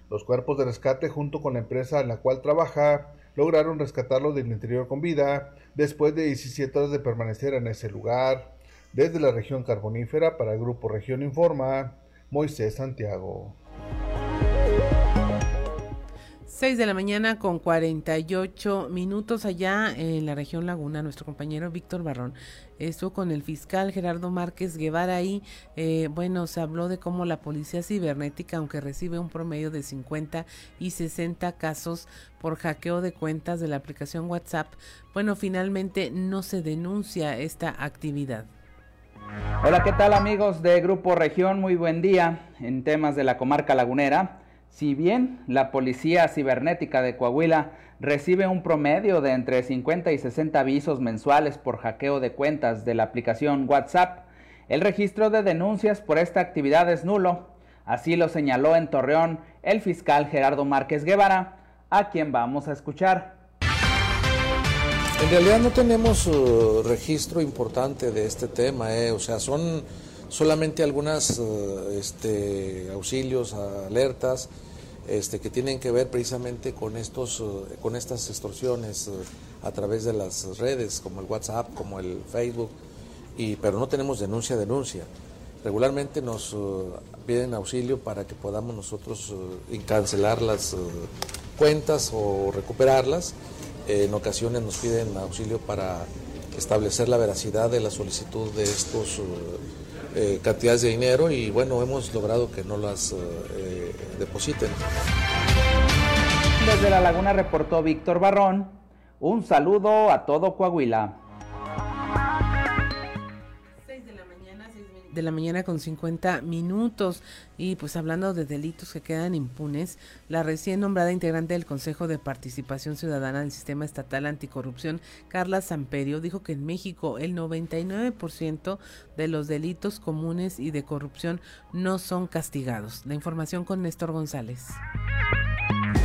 Los cuerpos de rescate, junto con la empresa en la cual trabaja, lograron rescatarlo del interior con vida después de 17 horas de permanecer en ese lugar. Desde la región carbonífera, para el Grupo Región Informa, Moisés Santiago. 6 de la mañana con 48 minutos allá en la región Laguna. Nuestro compañero Víctor Barrón estuvo con el fiscal Gerardo Márquez Guevara ahí. Eh, bueno, se habló de cómo la policía cibernética, aunque recibe un promedio de 50 y 60 casos por hackeo de cuentas de la aplicación WhatsApp, bueno, finalmente no se denuncia esta actividad. Hola, ¿qué tal amigos de Grupo Región? Muy buen día en temas de la comarca lagunera. Si bien la Policía Cibernética de Coahuila recibe un promedio de entre 50 y 60 avisos mensuales por hackeo de cuentas de la aplicación WhatsApp. El registro de denuncias por esta actividad es nulo. Así lo señaló en Torreón el fiscal Gerardo Márquez Guevara, a quien vamos a escuchar. En realidad no tenemos uh, registro importante de este tema, eh. o sea, son solamente algunas uh, este, auxilios, alertas, este, que tienen que ver precisamente con estos, uh, con estas extorsiones a través de las redes, como el WhatsApp, como el Facebook, y, pero no tenemos denuncia denuncia. Regularmente nos piden auxilio para que podamos nosotros cancelar las cuentas o recuperarlas en ocasiones nos piden auxilio para establecer la veracidad de la solicitud de estos eh, cantidades de dinero y bueno, hemos logrado que no las eh, depositen. Desde La Laguna reportó Víctor Barrón. Un saludo a todo Coahuila. De la mañana con 50 minutos. Y pues hablando de delitos que quedan impunes, la recién nombrada integrante del Consejo de Participación Ciudadana del Sistema Estatal Anticorrupción, Carla Samperio, dijo que en México el 99% de los delitos comunes y de corrupción no son castigados. La información con Néstor González.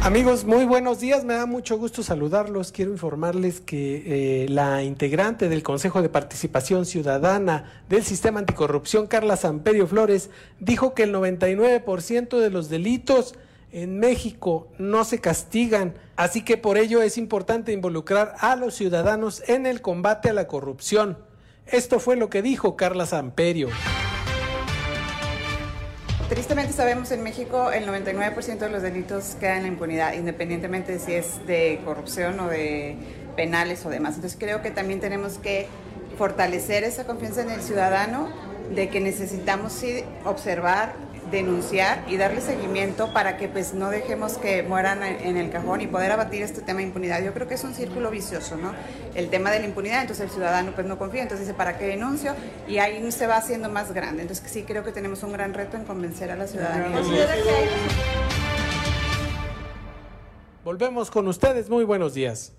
Amigos, muy buenos días. Me da mucho gusto saludarlos. Quiero informarles que eh, la integrante del Consejo de Participación Ciudadana del Sistema Anticorrupción, Carla Samperio Flores, dijo que el 99% de los delitos en México no se castigan, así que por ello es importante involucrar a los ciudadanos en el combate a la corrupción. Esto fue lo que dijo Carla Samperio. Tristemente sabemos en México el 99% de los delitos quedan en la impunidad, independientemente de si es de corrupción o de penales o demás. Entonces creo que también tenemos que fortalecer esa confianza en el ciudadano de que necesitamos sí observar denunciar y darle seguimiento para que pues no dejemos que mueran en el cajón y poder abatir este tema de impunidad. Yo creo que es un círculo vicioso, ¿no? El tema de la impunidad, entonces el ciudadano pues no confía, entonces dice, ¿para qué denuncio? Y ahí se va haciendo más grande. Entonces sí creo que tenemos un gran reto en convencer a la ciudadanía. Volvemos con ustedes, muy buenos días.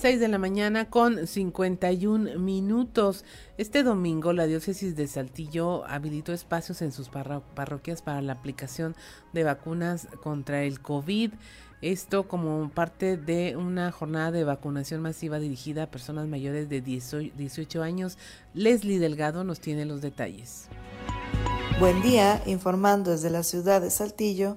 6 de la mañana con 51 minutos. Este domingo la diócesis de Saltillo habilitó espacios en sus parroquias para la aplicación de vacunas contra el COVID. Esto como parte de una jornada de vacunación masiva dirigida a personas mayores de 18 años. Leslie Delgado nos tiene los detalles. Buen día, informando desde la ciudad de Saltillo.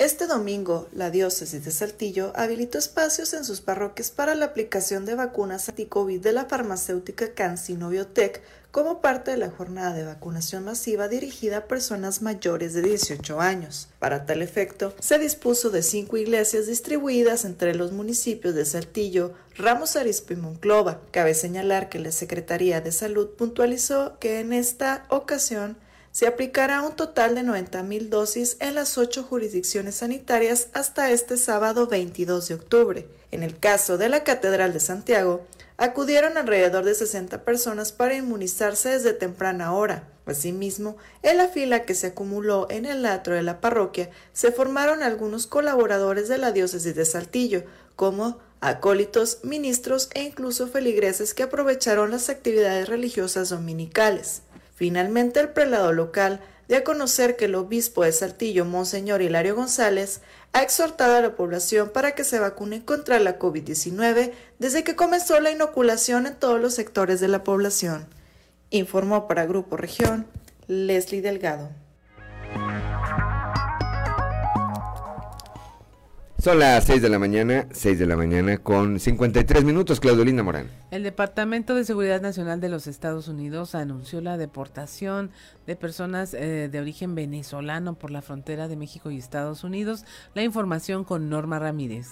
Este domingo, la diócesis de Saltillo habilitó espacios en sus parroquias para la aplicación de vacunas anti-COVID de la farmacéutica CanSino Biotech como parte de la jornada de vacunación masiva dirigida a personas mayores de 18 años. Para tal efecto, se dispuso de cinco iglesias distribuidas entre los municipios de Saltillo, Ramos Arizpe y Monclova. Cabe señalar que la Secretaría de Salud puntualizó que en esta ocasión se aplicará un total de 90.000 dosis en las ocho jurisdicciones sanitarias hasta este sábado 22 de octubre. En el caso de la Catedral de Santiago, acudieron alrededor de 60 personas para inmunizarse desde temprana hora. Asimismo, en la fila que se acumuló en el atro de la parroquia se formaron algunos colaboradores de la diócesis de Saltillo, como acólitos, ministros e incluso feligreses que aprovecharon las actividades religiosas dominicales. Finalmente, el prelado local dio a conocer que el obispo de Saltillo, Monseñor Hilario González, ha exhortado a la población para que se vacune contra la COVID-19 desde que comenzó la inoculación en todos los sectores de la población. Informó para Grupo Región Leslie Delgado. Son las 6 de la mañana, 6 de la mañana con 53 minutos, Claudelina Morán. El Departamento de Seguridad Nacional de los Estados Unidos anunció la deportación de personas eh, de origen venezolano por la frontera de México y Estados Unidos. La información con Norma Ramírez.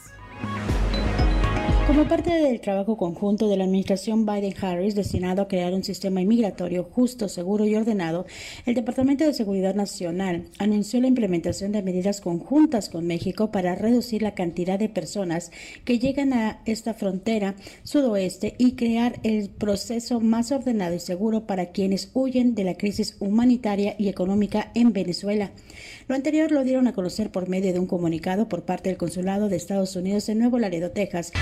Como parte del trabajo conjunto de la administración Biden-Harris destinado a crear un sistema inmigratorio justo, seguro y ordenado, el Departamento de Seguridad Nacional anunció la implementación de medidas conjuntas con México para reducir la cantidad de personas que llegan a esta frontera sudoeste y crear el proceso más ordenado y seguro para quienes huyen de la crisis humanitaria y económica en Venezuela. Lo anterior lo dieron a conocer por medio de un comunicado por parte del Consulado de Estados Unidos en Nuevo Laredo, Texas.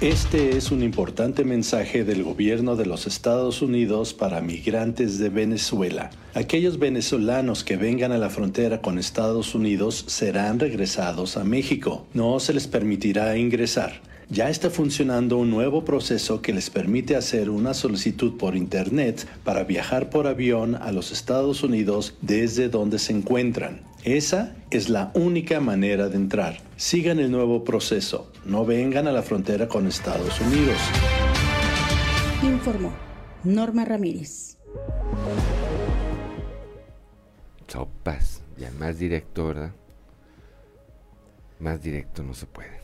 Este es un importante mensaje del gobierno de los Estados Unidos para migrantes de Venezuela. Aquellos venezolanos que vengan a la frontera con Estados Unidos serán regresados a México. No se les permitirá ingresar. Ya está funcionando un nuevo proceso que les permite hacer una solicitud por Internet para viajar por avión a los Estados Unidos desde donde se encuentran. Esa es la única manera de entrar. Sigan el nuevo proceso. No vengan a la frontera con Estados Unidos. Informó Norma Ramírez. Sopas. Ya más directo, ¿verdad? Más directo no se puede.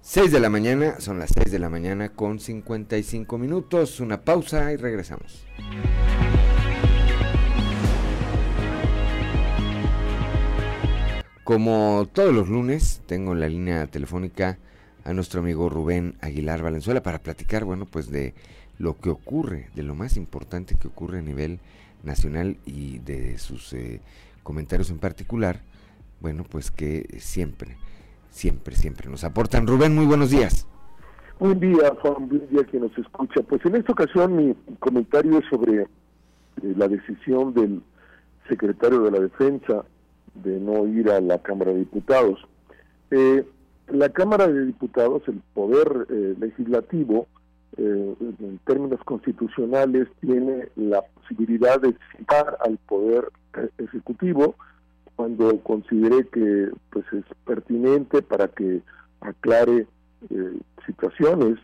6 de la mañana, son las 6 de la mañana con 55 minutos. Una pausa y regresamos. Como todos los lunes, tengo en la línea telefónica a nuestro amigo Rubén Aguilar Valenzuela para platicar, bueno, pues de lo que ocurre, de lo más importante que ocurre a nivel nacional y de sus eh, comentarios en particular, bueno, pues que siempre, siempre, siempre nos aportan. Rubén, muy buenos días. Buen día, Juan, buen día quien nos escucha. Pues en esta ocasión mi comentario es sobre eh, la decisión del secretario de la Defensa de no ir a la Cámara de Diputados. Eh, la Cámara de Diputados, el poder eh, legislativo, eh, en términos constitucionales, tiene la posibilidad de citar al poder ejecutivo cuando considere que pues es pertinente para que aclare situaciones.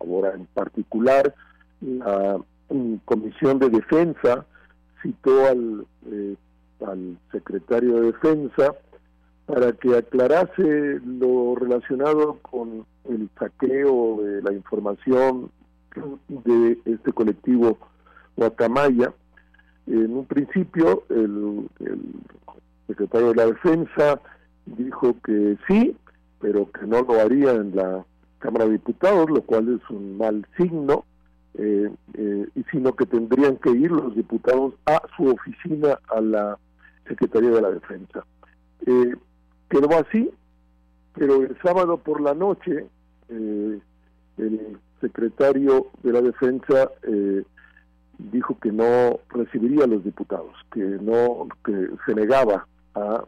ahora, en particular, la mm, Comisión de Defensa citó al al secretario de Defensa para que aclarase lo relacionado con el saqueo de la información de este colectivo Guacamaya. En un principio, el, secretario de la Defensa dijo que sí, pero que no lo haría en la Cámara de Diputados, lo cual es un mal signo, eh, eh, sino que tendrían que ir los diputados a su oficina, a la Secretaría de la Defensa. Eh, quedó así, pero el sábado por la noche eh, el secretario de la Defensa eh, dijo que no recibiría a los diputados, que no, que se negaba a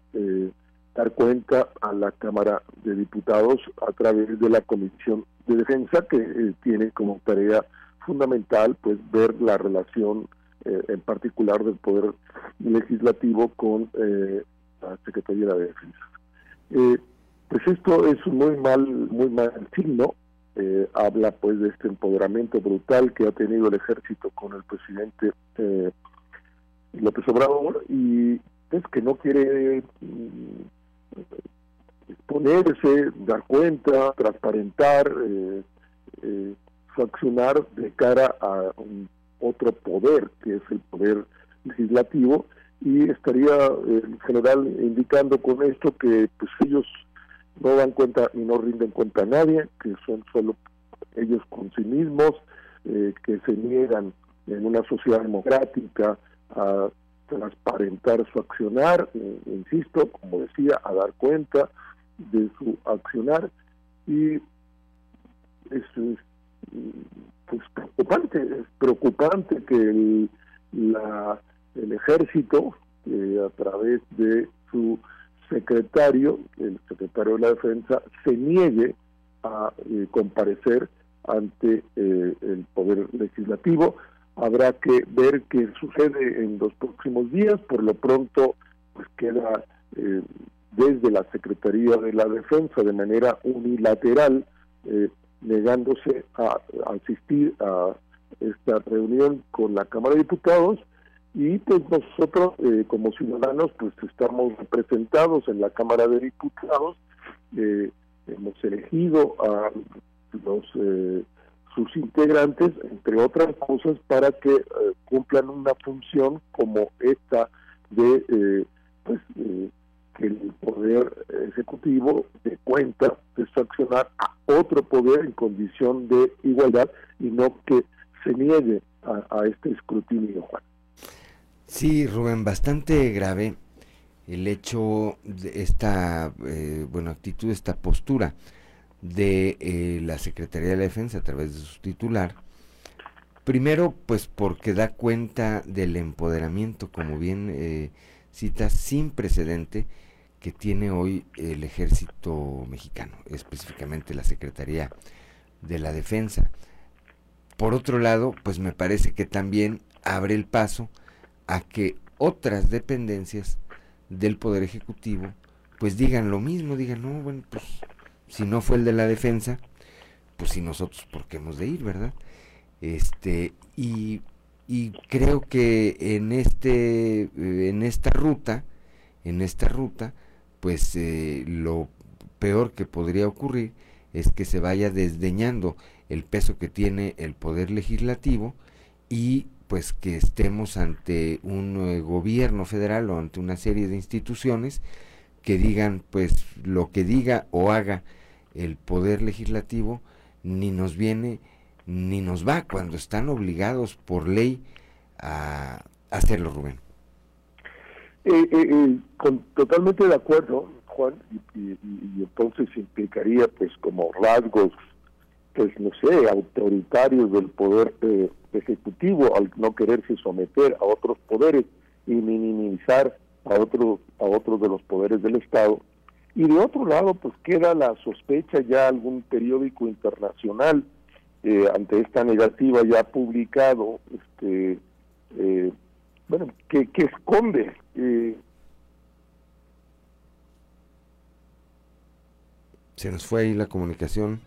dar cuenta a la Cámara de Diputados a través de la Comisión de Defensa, que tiene como tarea fundamental pues ver la relación eh, en particular del Poder Legislativo con eh, la Secretaría de la Defensa. Eh, pues esto es un muy mal, muy mal signo, habla pues de este empoderamiento brutal que ha tenido el ejército con el presidente López Obrador y es que no quiere mm, exponerse, dar cuenta, transparentar, eh, accionar de cara a un otro poder, que es el poder legislativo, y estaría eh, en general indicando con esto que pues ellos no dan cuenta y no rinden cuenta a nadie, que son solo ellos con sí mismos, eh, que se niegan en una sociedad democrática a transparentar su accionar, eh, insisto, como decía, a dar cuenta de su accionar y eso es pues preocupante, es preocupante que el, la, el ejército, a través de su secretario, el secretario de la defensa, se niegue a eh, comparecer ante eh, el poder legislativo. Habrá que ver qué sucede en los próximos días. Por lo pronto, pues queda eh, desde la Secretaría de la Defensa de manera unilateral negándose a, asistir a esta reunión con la Cámara de Diputados. Y pues nosotros eh, como ciudadanos pues estamos representados en la Cámara de Diputados. Eh, hemos elegido a los sus integrantes, entre otras cosas, para que cumplan una función como esta de pues que el poder ejecutivo de cuenta de sancionar a otro poder en condición de igualdad y no que se niegue a, este escrutinio, Juan. Sí, Rubén, bastante grave el hecho de esta eh, bueno actitud, esta postura de eh, la Secretaría de la Defensa a través de su titular. Primero, pues porque da cuenta del empoderamiento, como bien eh, cita, sin precedente que tiene hoy el ejército mexicano, específicamente la Secretaría de la Defensa. Por otro lado, pues me parece que también abre el paso a que otras dependencias del Poder Ejecutivo pues digan lo mismo, digan, no, bueno, pues si no fue el de la defensa, pues si nosotros, ¿por qué hemos de ir, verdad? Este, y, y creo que en este, en esta ruta, en esta ruta, pues eh, lo peor que podría ocurrir es que se vaya desdeñando el peso que tiene el poder legislativo y pues que estemos ante un eh, gobierno federal o ante una serie de instituciones que digan pues lo que diga o haga el poder legislativo ni nos viene ni nos va cuando están obligados por ley a hacerlo Rubén. Eh, eh, con, totalmente de acuerdo Juan y, y, entonces implicaría pues como rasgos pues no sé, autoritarios del poder eh, ejecutivo al no quererse someter a otros poderes y minimizar a otros a otros de los poderes del Estado. Y de otro lado, pues queda la sospecha ya algún periódico internacional eh, ante esta negativa ya publicado, este, eh, bueno, que, que esconde Se nos fue ahí la comunicación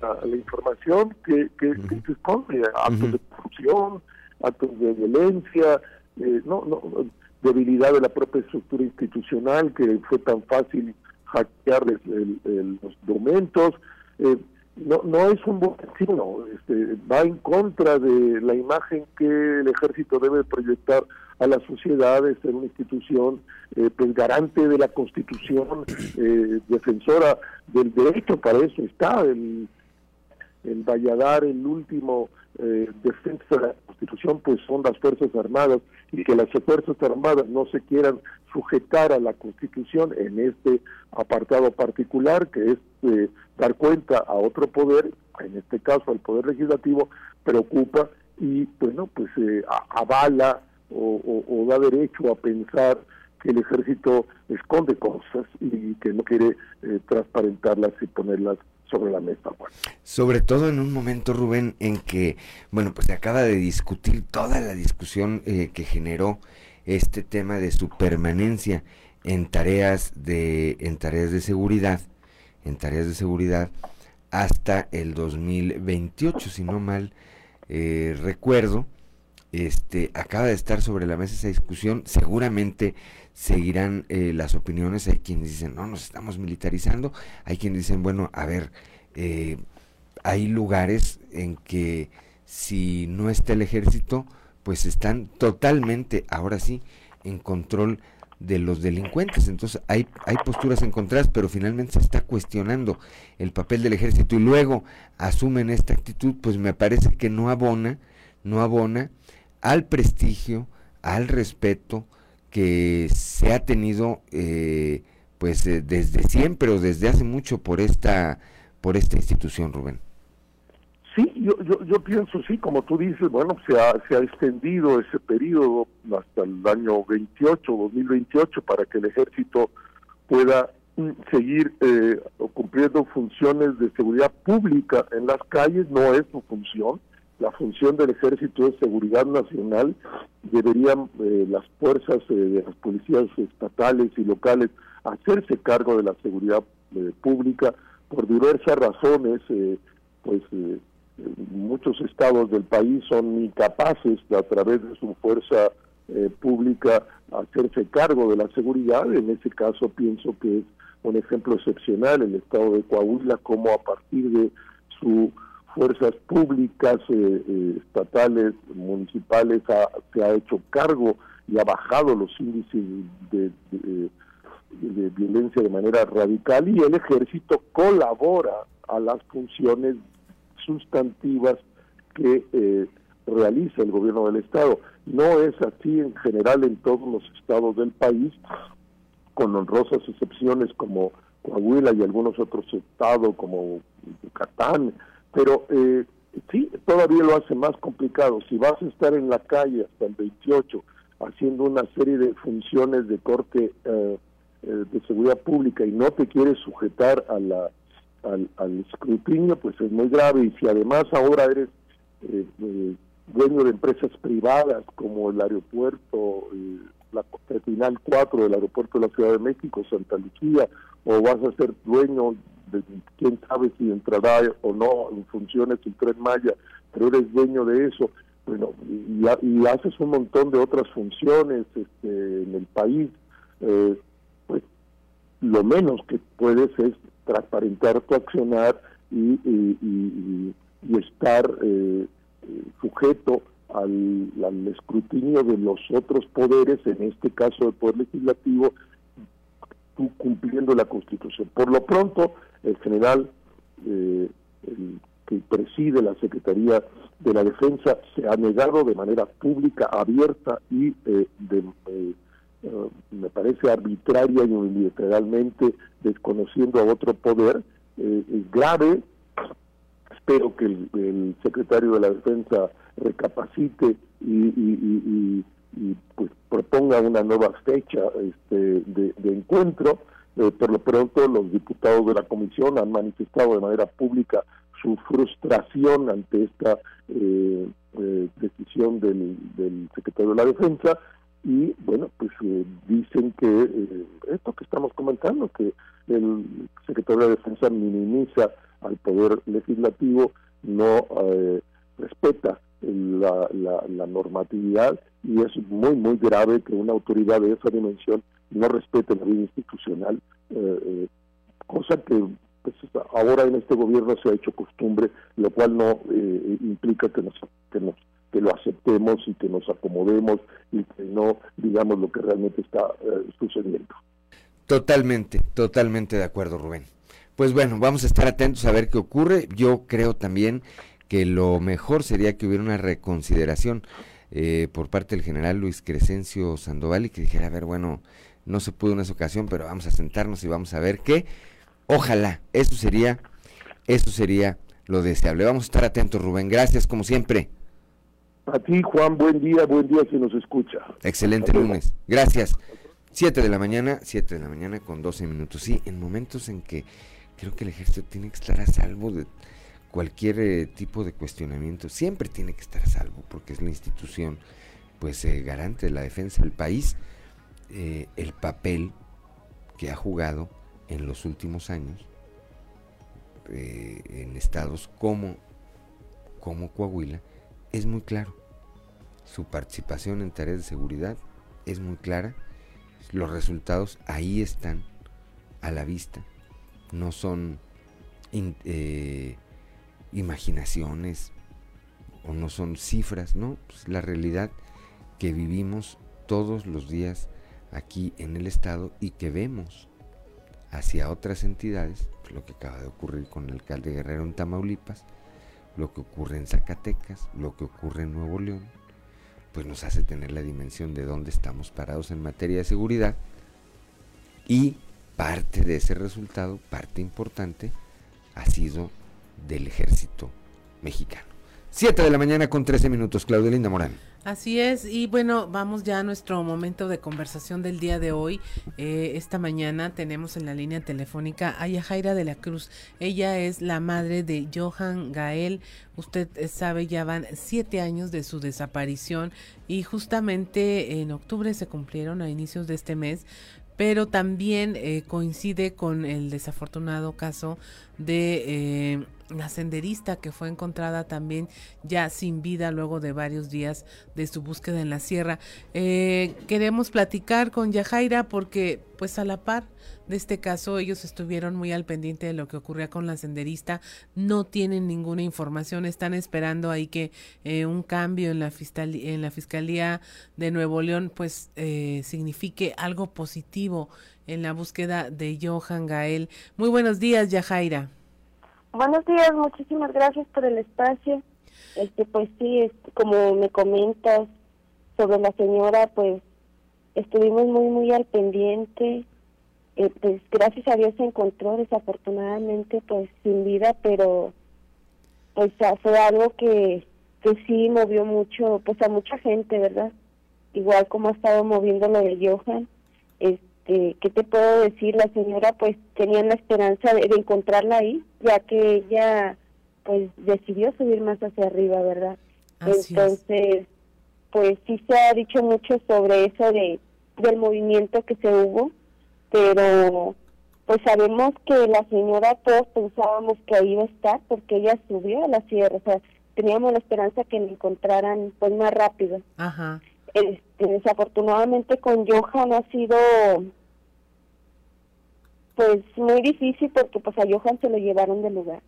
la, información que, que, se esconde, actos de corrupción, actos de violencia, eh, no, no, debilidad de la propia estructura institucional que fue tan fácil hackear los documentos. Eh, no, no es un buen signo, este, va en contra de la imagen que el ejército debe proyectar a la sociedad ser una institución eh, pues garante de la constitución, eh, defensora del derecho, para eso está el, el Valladar, el último eh, defensa de la Constitución, pues son las Fuerzas Armadas y que las Fuerzas Armadas no se quieran sujetar a la Constitución en este apartado particular, que es eh, dar cuenta a otro poder, en este caso al Poder Legislativo, preocupa y, bueno, pues eh, avala o da derecho a pensar que el ejército esconde cosas y que no quiere transparentarlas y ponerlas sobre la mesa. Sobre todo en un momento, Rubén, en que, bueno, pues se acaba de discutir toda la discusión eh, que generó este tema de su permanencia en tareas de, en tareas de seguridad, en tareas de seguridad hasta el 2028, si no mal eh, recuerdo. Este, acaba de estar sobre la mesa esa discusión, seguramente seguirán eh, las opiniones. Hay quienes dicen, no, nos estamos militarizando. Hay quienes dicen, bueno, a ver, eh, hay lugares en que si no está el ejército, pues están totalmente, ahora sí, en control de los delincuentes. Entonces hay, hay posturas encontradas, pero finalmente se está cuestionando el papel del ejército y luego asumen esta actitud, pues me parece que no abona, no abona al prestigio, al respeto, que se ha tenido eh, pues eh, desde siempre o desde hace mucho por esta por esta institución Rubén sí yo, yo, yo pienso sí como tú dices bueno se ha, se ha extendido ese periodo hasta el año 28 2028 para que el ejército pueda mm, seguir eh, cumpliendo funciones de seguridad pública en las calles. No es su función. La función del ejército es seguridad nacional, deberían eh, las fuerzas eh, las policías estatales y locales hacerse cargo de la seguridad eh, pública por diversas razones, pues muchos estados del país son incapaces de, a través de su fuerza pública hacerse cargo de la seguridad, en ese caso pienso que es un ejemplo excepcional el estado de Coahuila, como a partir de sus fuerzas públicas, eh, eh, estatales, municipales, se ha hecho cargo y ha bajado los índices de, de, violencia de manera radical y el ejército colabora a las funciones sustantivas que eh, realiza el gobierno del estado. No es así en general en todos los estados del país, con honrosas excepciones como Coahuila y algunos otros estados como Yucatán, pero eh, sí, todavía lo hace más complicado. Si vas a estar en la calle hasta el 28 haciendo una serie de funciones de corte eh, eh, de seguridad pública y no te quieres sujetar a la, al, escrutinio, pues es muy grave. Y si además ahora eres eh, dueño de empresas privadas como el aeropuerto, la terminal 4 del aeropuerto de la Ciudad de México, Santa Lucía, o vas a ser dueño de quién sabe si entrará o no en funciones el tren Maya, pero eres dueño de eso, bueno, y, haces un montón de otras funciones este, en el país, eh, pues lo menos que puedes es transparentar tu accionar y, y, estar eh, sujeto al, escrutinio de los otros poderes, en este caso el Poder Legislativo, cumpliendo la Constitución. Por lo pronto, el general eh, el que preside la Secretaría de la Defensa se ha negado de manera pública, abierta y eh, de, eh, eh, arbitraria y unilateralmente desconociendo a otro poder, es grave. Espero que el, secretario de la Defensa recapacite y, pues proponga una nueva fecha este, de, encuentro. por lo pronto, los diputados de la comisión han manifestado de manera pública su frustración ante esta eh, eh, decisión del, secretario de la Defensa y bueno, pues eh, dicen que esto que estamos comentando, que el secretario de la Defensa minimiza al poder legislativo, no respeta la, la, normatividad y es muy, muy grave que una autoridad de esa dimensión no respete la vida institucional, cosa que pues ahora en este gobierno se ha hecho costumbre, lo cual no eh, implica que nos, que nos que lo aceptemos y que nos acomodemos y que no digamos lo que realmente está eh, sucediendo. Totalmente, totalmente de acuerdo, Rubén. Pues bueno, vamos a estar atentos a ver qué ocurre. Yo creo también que lo mejor sería que hubiera una reconsideración eh, por parte del general Luis Crescencio Sandoval y que dijera, a ver, bueno, no se pudo en esa ocasión, pero vamos a sentarnos y vamos a ver qué Ojalá, eso sería, eso sería lo deseable. Vamos a estar atentos, Rubén. Gracias, como siempre. A ti, Juan, buen día, buen día si nos escucha. Excelente lunes. Gracias. Siete de la mañana, siete de la mañana con 12 minutos. Sí, en momentos en que creo que el ejército tiene que estar a salvo de cualquier eh, tipo de cuestionamiento. Siempre tiene que estar a salvo porque es la institución pues eh, garante de la defensa del país. Eh, el papel que ha jugado en los últimos años eh, en estados como, como Coahuila es muy claro. Su participación en tareas de seguridad es muy clara. Los resultados ahí están a la vista. No son eh, imaginaciones o no son cifras, no. Pues la realidad que vivimos todos los días aquí en el estado y que vemos hacia otras entidades, lo que acaba de ocurrir con el alcalde Guerrero en Tamaulipas, lo que ocurre en Zacatecas, lo que ocurre en Nuevo León, pues nos hace tener la dimensión de dónde estamos parados en materia de seguridad y parte de ese resultado, parte importante, ha sido del ejército mexicano. 7 de la mañana con 13 minutos, Claudia Linda Morán. Así es, y bueno, vamos ya a nuestro momento de conversación del día de hoy. Eh, esta mañana tenemos en la línea telefónica a Yajaira de la Cruz. Ella es la madre de Johan Gael. Usted sabe, ya van siete años de su desaparición y justamente en octubre se cumplieron a inicios de este mes pero también eh, coincide con el desafortunado caso de eh, la senderista que fue encontrada también ya sin vida luego de varios días de su búsqueda en la sierra. Eh, queremos platicar con Yajaira porque pues a la par de este caso ellos estuvieron muy al pendiente de lo que ocurría con la senderista, no tienen ninguna información, están esperando ahí que eh, un cambio en la, en la Fiscalía de Nuevo León pues eh, signifique algo positivo en la búsqueda de Johan Gael. Muy buenos días, Yajaira. Buenos días, muchísimas gracias por el espacio. Este, pues sí, como me comentas sobre la señora, pues estuvimos muy, muy al pendiente. Eh, pues gracias a Dios se encontró desafortunadamente pues sin vida, pero pues fue algo que, que sí movió mucho, pues a mucha gente, ¿verdad? Igual como ha estado moviendo lo de Johan. Este, este, ¿qué te puedo decir? La señora pues tenía la esperanza de, encontrarla ahí, ya que ella pues decidió subir más hacia arriba, ¿verdad? Entonces, pues sí se ha dicho mucho sobre eso de del movimiento que se hubo, pero pues sabemos que la señora todos pensábamos que ahí iba a estar porque ella subió a la sierra, o sea, teníamos la esperanza que la encontraran pues más rápido. Ajá. Desafortunadamente con Johan ha sido pues muy difícil porque pues a Johan se lo llevaron del lugar.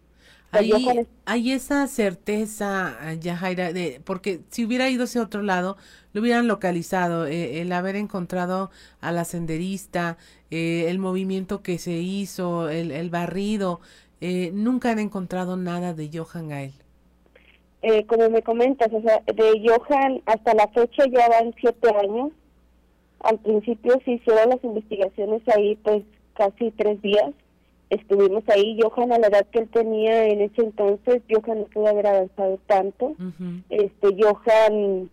Hay, esa certeza, Yajaira, de, porque si hubiera ido hacia otro lado, lo hubieran localizado, eh, el haber encontrado a la senderista, eh, el movimiento que se hizo, el, el barrido, eh, nunca han encontrado nada de Johan Gael. Eh, como me comentas, o sea, de Johan hasta la fecha ya van siete años. Al principio se hicieron las investigaciones ahí, pues casi tres días. Estuvimos ahí. Johan, a la edad que él tenía en ese entonces, Johan no pudo haber avanzado tanto. Este Johan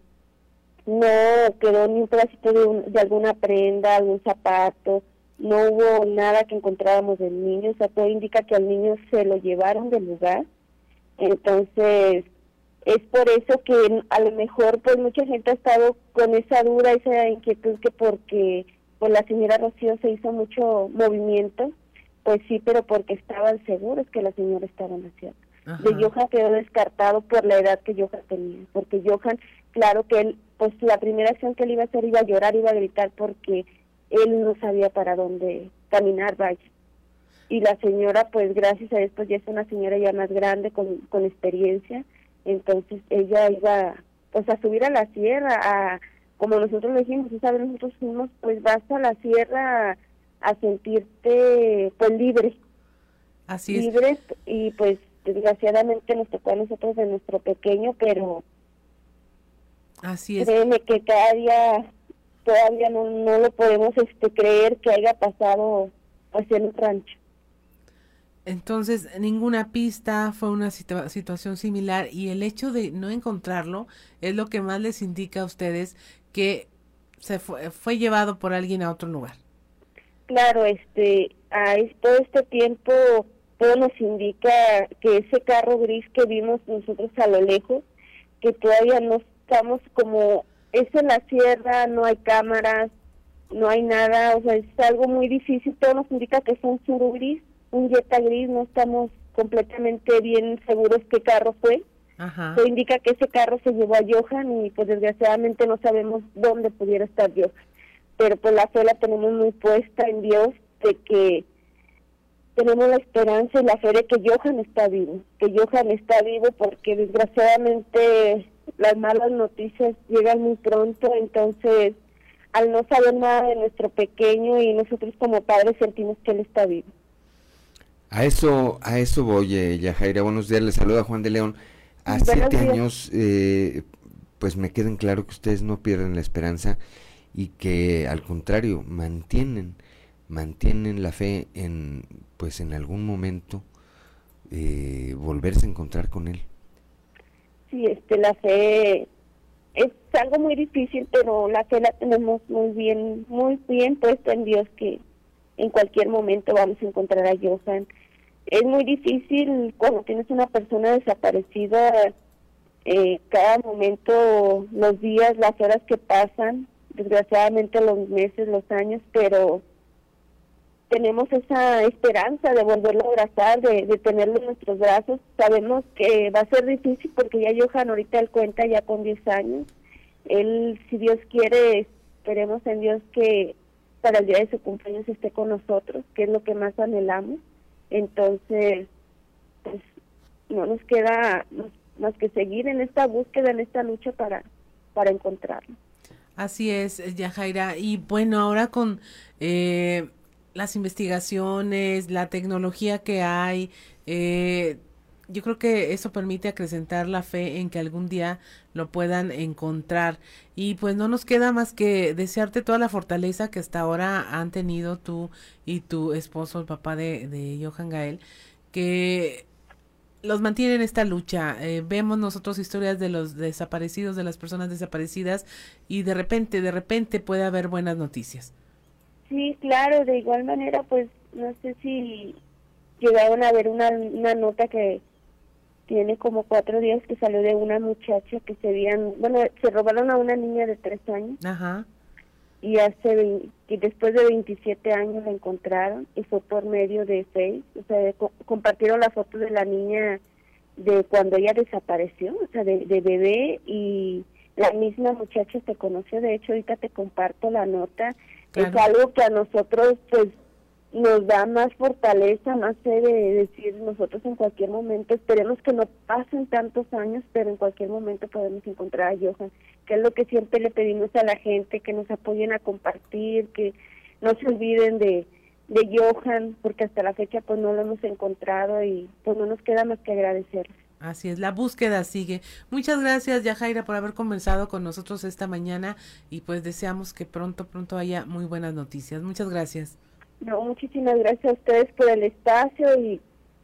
no quedó ni un pedacito de, de alguna prenda, algún zapato. No hubo nada que encontráramos del niño. O sea, todo indica que al niño se lo llevaron del lugar. Entonces, es por eso que a lo mejor pues mucha gente ha estado con esa duda, esa inquietud que porque pues la señora Rocío se hizo mucho movimiento, pues sí, pero porque estaban seguros que la señora estaba en la ciudad. De Johan quedó descartado por la edad que Johan tenía, porque Johan, claro que él, pues la primera acción que él iba a hacer iba a llorar, iba a gritar porque él no sabía para dónde caminar, vaya y la señora pues gracias a esto ya es una señora ya más grande con, con experiencia entonces ella iba pues a subir a la sierra, a como nosotros le dijimos, ¿sabes? nosotros fuimos, pues vas a la sierra a, sentirte pues libre. Así es. Libres y pues desgraciadamente nos tocó a nosotros de nuestro pequeño, pero Así es. créeme que cada día todavía no, no lo podemos este creer que haya pasado pues en un rancho. Entonces, ninguna pista, fue una situación similar y el hecho de no encontrarlo es lo que más les indica a ustedes que se fue, fue llevado por alguien a otro lugar. Claro, este, a todo este tiempo todo nos indica que ese carro gris que vimos nosotros a lo lejos, que todavía no estamos como, es en la sierra, no hay cámaras, no hay nada, o sea, es algo muy difícil, todo nos indica que es un suru gris un Jetta gris, no estamos completamente bien seguros qué carro fue. Ajá. Eso indica que ese carro se llevó a Johan y pues desgraciadamente no sabemos dónde pudiera estar Johan. Pero pues la fe la tenemos muy puesta en Dios de que tenemos la esperanza y la fe de que Johan está vivo, que Johan está vivo porque desgraciadamente las malas noticias llegan muy pronto, entonces al no saber nada de nuestro pequeño y nosotros como padres sentimos que él está vivo. A eso, a eso voy, eh, Yajaira. Buenos días, le saluda Juan de León. A siete años, eh, pues me queden claro que ustedes no pierden la esperanza y que al contrario mantienen, mantienen la fe en, pues en algún momento eh, volverse a encontrar con él. Sí, este, la fe es algo muy difícil, pero la fe la tenemos muy bien, muy bien puesta en Dios que en cualquier momento vamos a encontrar a Johan es muy difícil cuando tienes una persona desaparecida, eh, cada momento, los días, las horas que pasan, desgraciadamente los meses, los años, pero tenemos esa esperanza de volverlo a abrazar, de, de tenerlo en nuestros brazos. Sabemos que va a ser difícil porque ya Johan ahorita él cuenta ya con 10 años. Él, si Dios quiere, esperemos en Dios que para el día de su cumpleaños esté con nosotros, que es lo que más anhelamos. Entonces, pues no nos queda más que seguir en esta búsqueda, en esta lucha para, para encontrarlo. Así es, Yajaira. Y bueno, ahora con eh, las investigaciones, la tecnología que hay, eh, yo creo que eso permite acrecentar la fe en que algún día lo puedan encontrar. Y pues no nos queda más que desearte toda la fortaleza que hasta ahora han tenido tú y tu esposo, el papá de, de Johan Gael, que los mantienen en esta lucha. Eh, vemos nosotros historias de los desaparecidos, de las personas desaparecidas, y de repente, de repente puede haber buenas noticias. Sí, claro, de igual manera, pues no sé si llegaron a ver una, una nota que tiene como cuatro días que salió de una muchacha que se habían, bueno, se robaron a una niña de tres años. Ajá. Y hace, y después de 27 años la encontraron y fue por medio de Facebook, o sea, compartieron la foto de la niña de cuando ella desapareció, o sea, de, de bebé y la misma muchacha se conoció, de hecho ahorita te comparto la nota, es algo que a nosotros pues nos da más fortaleza, más fe de decir nosotros en cualquier momento, esperemos que no pasen tantos años, pero en cualquier momento podemos encontrar a Johan, que es lo que siempre le pedimos a la gente, que nos apoyen a compartir, que no se olviden de, de Johan, porque hasta la fecha pues no lo hemos encontrado y pues no nos queda más que agradecerles. Así es, la búsqueda sigue. Muchas gracias, Yajaira, por haber conversado con nosotros esta mañana y pues deseamos que pronto, pronto haya muy buenas noticias. Muchas gracias. No, muchísimas gracias a ustedes por el espacio y,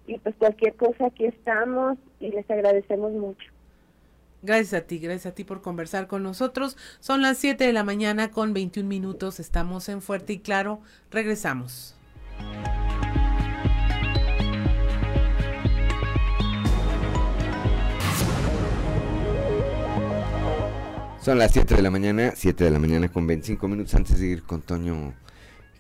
y pues cualquier cosa aquí estamos y les agradecemos mucho. Gracias a ti, gracias a ti por conversar con nosotros. Son las 7 de la mañana con 21 minutos. Estamos en Fuerte y Claro. Regresamos. Son las 7 de la mañana, 7 de la mañana con 25 minutos antes de ir con Toño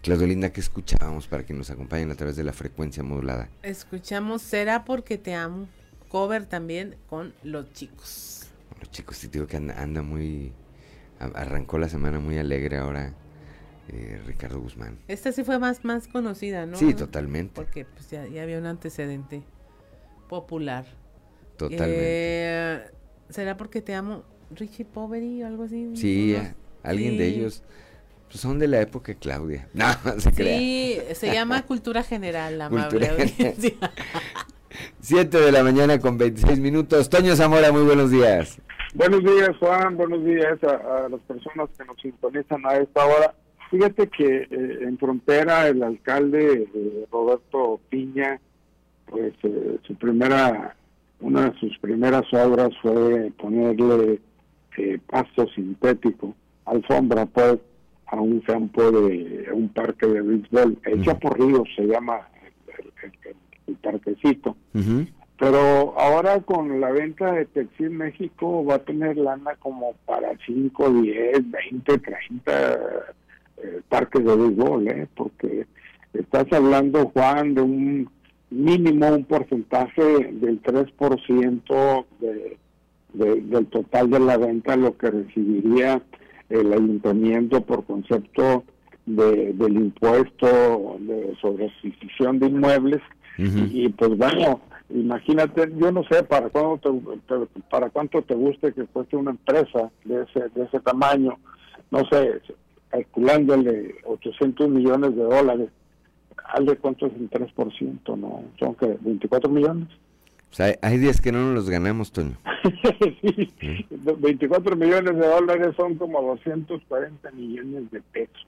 Claudio Linda, ¿qué escuchábamos para que nos acompañen a través de la frecuencia modulada? Escuchamos Será porque te amo, cover también con los chicos. Los chicos, te digo que anda, muy... Arrancó la semana muy alegre ahora eh, Ricardo Guzmán. Esta sí fue más, más conocida, ¿no? Sí, totalmente. Porque pues ya, había un antecedente popular. Totalmente. Eh, ¿Será porque te amo Richie Poveri o algo así? Sí, alguien de ellos pues son de la época Claudia. No, se Sí, se llama Cultura General, la amable Siete de la mañana con 26 minutos. Toño Zamora, muy buenos días. Buenos días, Juan. Buenos días a, las personas que nos sintonizan a esta hora. Fíjate que eh, en frontera el alcalde eh, Roberto Piña, pues eh, su primera, una de sus primeras obras fue ponerle pasto sintético, alfombra pues, a un campo de un parque de béisbol. Hecho por Ríos se llama el, parquecito. Pero ahora con la venta de Textil México va a tener lana como para 5, 10, 20, 30 parques de béisbol ¿eh? porque estás hablando Juan de un mínimo un porcentaje del 3% de, de, del total de la venta lo que recibiría el ayuntamiento por concepto de, del impuesto de, sobre adquisición de inmuebles. Y, pues bueno imagínate yo no sé para cuánto te, para cuánto te guste que cueste una empresa de ese de ese tamaño no sé calculándole 800 millones de dólares al de cuánto es el 3%, no son que 24 millones hay días que no nos los ganamos, Toño. sí, 24 millones de dólares son como 240 millones de pesos.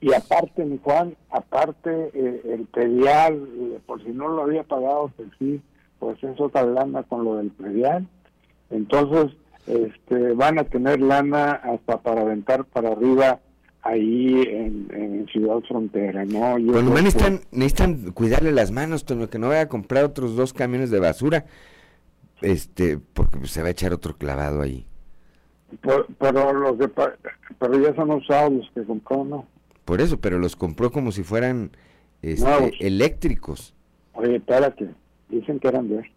Y aparte, mi Juan, aparte eh, el predial, por si no lo había pagado, pues sí, pues es otra lana con lo del predial. Entonces, este, van a tener lana hasta para aventar para arriba ahí en, Ciudad Frontera, ¿no? Yo bueno, necesitan, necesitan cuidarle las manos, Toño, que no vaya a comprar otros dos camiones de basura, este, porque se va a echar otro clavado ahí. pero los de, pero ya son usados los que compró, ¿no? Por eso, pero los compró como si fueran este, eléctricos. Oye, espérate, dicen que eran de él.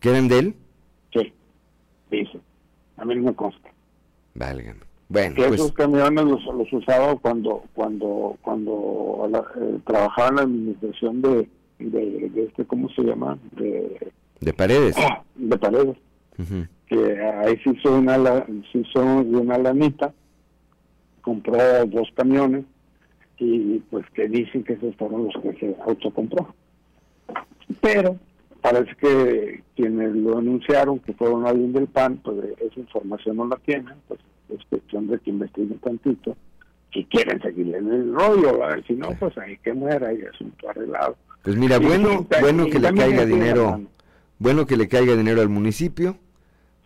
¿Que eran de él? Sí, dicen. A mí no me consta. Válgame. Bueno, que pues esos camiones los, los usaba cuando cuando cuando la- eh, trabajaba en la administración de, de, de este, ¿cómo se llama? De, de paredes. de paredes. Que ahí se hizo una se hizo una lanita compró dos camiones y pues que dicen que esos fueron los que se autocompró pero parece que quienes lo anunciaron que fueron alguien del PAN pues esa información no la tienen pues es cuestión de que investiguen tantito si quieren seguirle en el rollo ¿verdad? si no pues ahí que muera y asunto arreglado. Pues mira, Y bueno, bueno que le caiga dinero, bueno que le caiga dinero al municipio,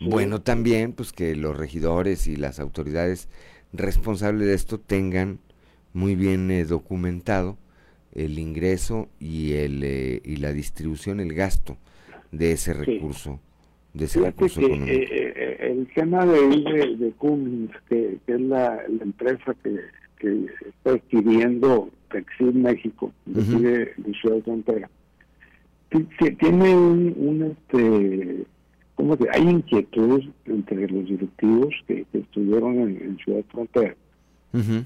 bueno también pues que los regidores y las autoridades responsables de esto tengan muy bien eh, documentado el ingreso y el eh, y la distribución, el gasto de ese recurso, de ese Fíjate recurso que económico. eh, eh, el tema de, de, de Cummins, que, que es la, la empresa que, que está adquiriendo Texil México, de aquí de, de Ciudad Frontera, ti- ti- tiene un, un, este, ¿cómo se- hay inquietud entre los directivos que, que estuvieron en, en Ciudad Frontera,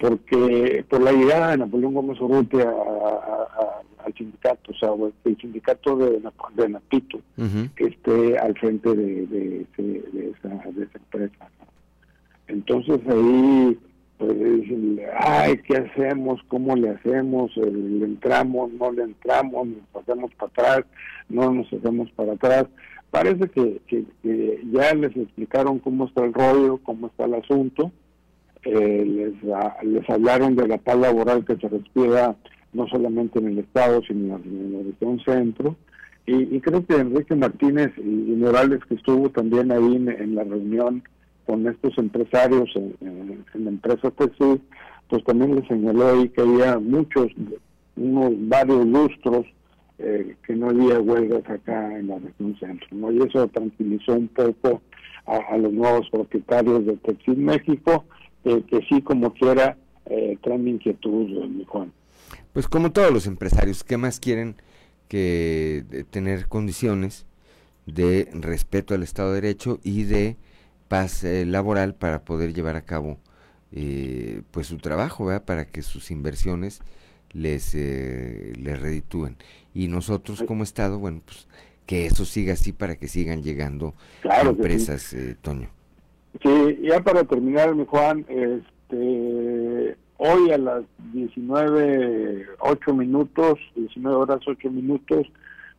porque por la llegada de Napoleón Gómez Urrutia al sindicato, o sea, el sindicato de, de Napito, que esté al frente de, de, de esa, de esa empresa. Entonces ahí, pues ay, ¿qué hacemos? ¿Cómo le hacemos? ¿Le entramos? ¿No le entramos? ¿Nos hacemos para atrás? ¿No nos hacemos para atrás? Parece que, que, que ya les explicaron cómo está el rollo, cómo está el asunto. Eh, les, ha- les hablaron de la paz laboral que se respira no solamente en el Estado, sino en la región centro. Y, creo que Enrique Martínez y, Morales, que estuvo también ahí en, en la reunión con estos empresarios en, en- en la empresa pues también le señaló ahí que había muchos, unos varios lustros eh, que no había huelgas acá en la región centro. ¿no? Y eso tranquilizó un poco a, a los nuevos propietarios de Texil México, eh, que sí, como quiera, eh, traen inquietud, mi Juan. Pues como todos los empresarios, ¿qué más quieren que de tener condiciones de respeto al Estado de Derecho y de paz eh, laboral para poder llevar a cabo eh, pues su trabajo, ¿verdad? Para que sus inversiones les, eh, les reditúen. Y nosotros como Estado, bueno, pues que eso siga así para que sigan llegando Claro que sí. empresas, eh, Toño. Sí, ya para terminar, mi Juan, este, hoy a las 19, 8 minutos, 19 horas 8 minutos,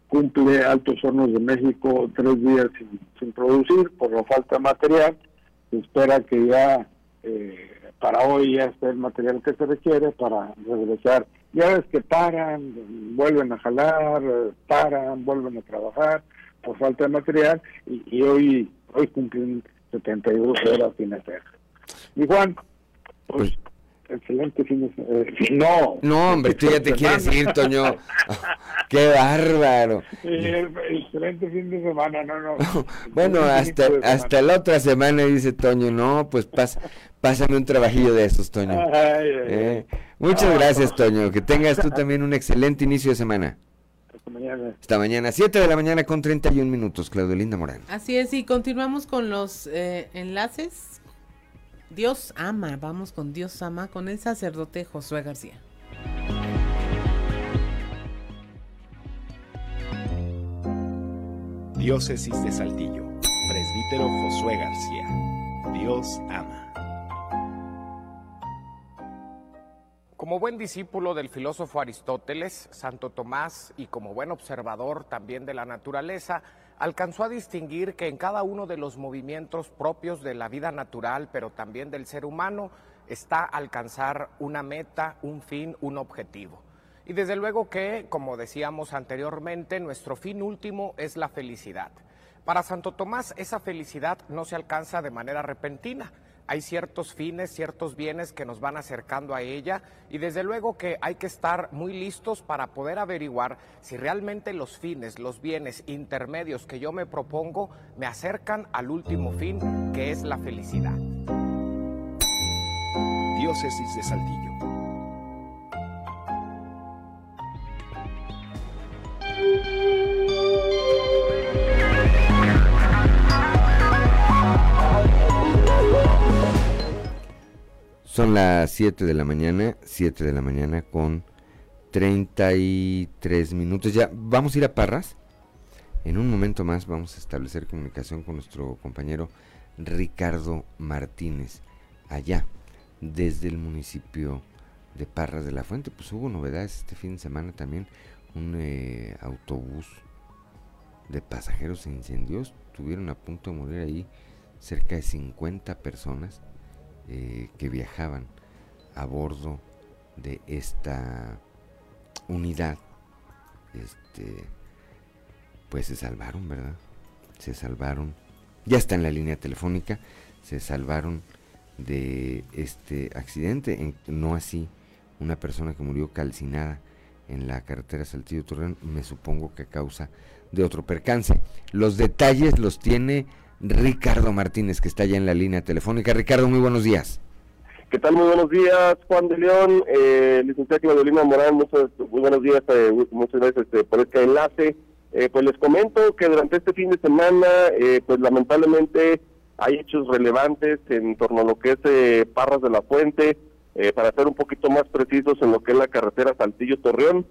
cumple Altos Hornos de México tres días sin, producir por la falta de material. Se espera que ya eh, para hoy ya esté el material que se requiere para regresar. Ya ves que paran, vuelven a jalar, paran, vuelven a trabajar por falta de material y, y hoy hoy cumplen 72 horas sin hacer. Y Juan, pues, excelente fin de semana. no. No, hombre, tú ya te quieres ir, Toño. ¡Qué bárbaro! Eh, excelente fin de semana, no, no. Bueno, hasta, hasta la otra semana dice Toño, no, pues pásame un trabajillo de esos, Toño. Ay, ay, Eh, muchas No, gracias, Toño. Que tengas tú también un excelente inicio de semana. Hasta mañana. Hasta mañana, 7 de la mañana con 31 minutos, Claudio Linda Morán. Así es, y continuamos con los eh, enlaces. Dios ama, vamos con Dios ama, con el sacerdote Josué García. Diócesis de Saltillo. Presbítero Josué García. Dios ama. Como buen discípulo del filósofo Aristóteles, Santo Tomás, y como buen observador también de la naturaleza, alcanzó a distinguir que en cada uno de los movimientos propios de la vida natural, pero también del ser humano, está alcanzar una meta, un fin, un objetivo. Y desde luego que, como decíamos anteriormente, nuestro fin último es la felicidad. Para Santo Tomás esa felicidad no se alcanza de manera repentina. Hay ciertos fines, ciertos bienes que nos van acercando a ella y desde luego que hay que estar muy listos para poder averiguar si realmente los fines, los bienes intermedios que yo me propongo me acercan al último fin, que es la felicidad. Diócesis de Saltillo. Son las 7 de la mañana, 7 de la mañana con 33 minutos. Ya, vamos a ir a Parras. En un momento más vamos a establecer comunicación con nuestro compañero Ricardo Martínez, allá, desde el municipio de Parras de la Fuente. Pues hubo novedades este fin de semana también. Un eh, autobús de pasajeros se incendió. Estuvieron a punto de morir ahí cerca de 50 personas eh, que viajaban a bordo de esta unidad. Este, pues se salvaron, ¿verdad? Se salvaron. Ya está en la línea telefónica. Se salvaron de este accidente. no así una persona que murió calcinada en la carretera Saltillo Torreón, me supongo que a causa de otro percance. Los detalles los tiene Ricardo Martínez, que está ya en la línea telefónica. Ricardo, muy buenos días. ¿Qué tal? Muy buenos días, Juan de León, eh, licenciada Claudelina Morán, muchos, muy buenos días, eh, muchas gracias este, por este enlace. Eh, pues les comento que durante este fin de semana, eh, pues lamentablemente hay hechos relevantes en torno a lo que es eh, Parras de la Fuente, para ser un poquito más precisos en lo que es la carretera Saltillo-Torreón.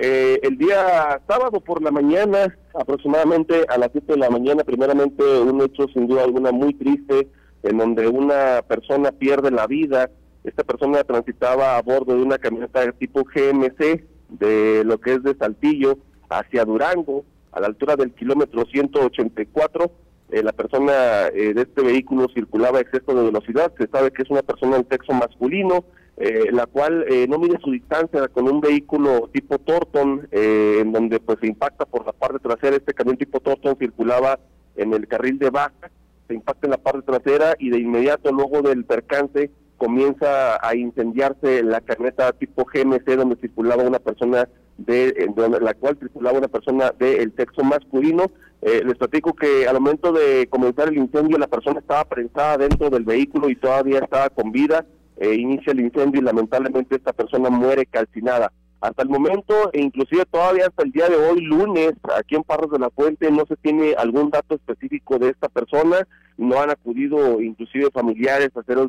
El día sábado por la mañana, aproximadamente a las 7 de la mañana, primeramente un hecho sin duda alguna muy triste, en donde una persona pierde la vida. Esta persona transitaba a bordo de una camioneta tipo GMC de lo que es de Saltillo, hacia Durango, a la altura del kilómetro 184. Eh, la persona eh, de este vehículo circulaba a exceso de velocidad. Se sabe que es una persona de sexo masculino, eh, la cual no mide su distancia con un vehículo tipo Torton, en donde pues se impacta por la parte trasera. Este camión tipo Torton circulaba en el carril de baja, se impacta en la parte trasera y de inmediato luego del percance comienza a incendiarse la camioneta tipo GMC donde circulaba una persona de, la cual tripulaba una persona del sexo masculino. Eh, les platico que al momento de comenzar el incendio la persona estaba prensada dentro del vehículo y todavía estaba con vida. Eh, inicia el incendio y lamentablemente esta persona muere calcinada. Hasta el momento, e inclusive todavía hasta el día de hoy, lunes, aquí en Parras de la Fuente, no se tiene algún dato específico de esta persona. No han acudido inclusive familiares a hacer el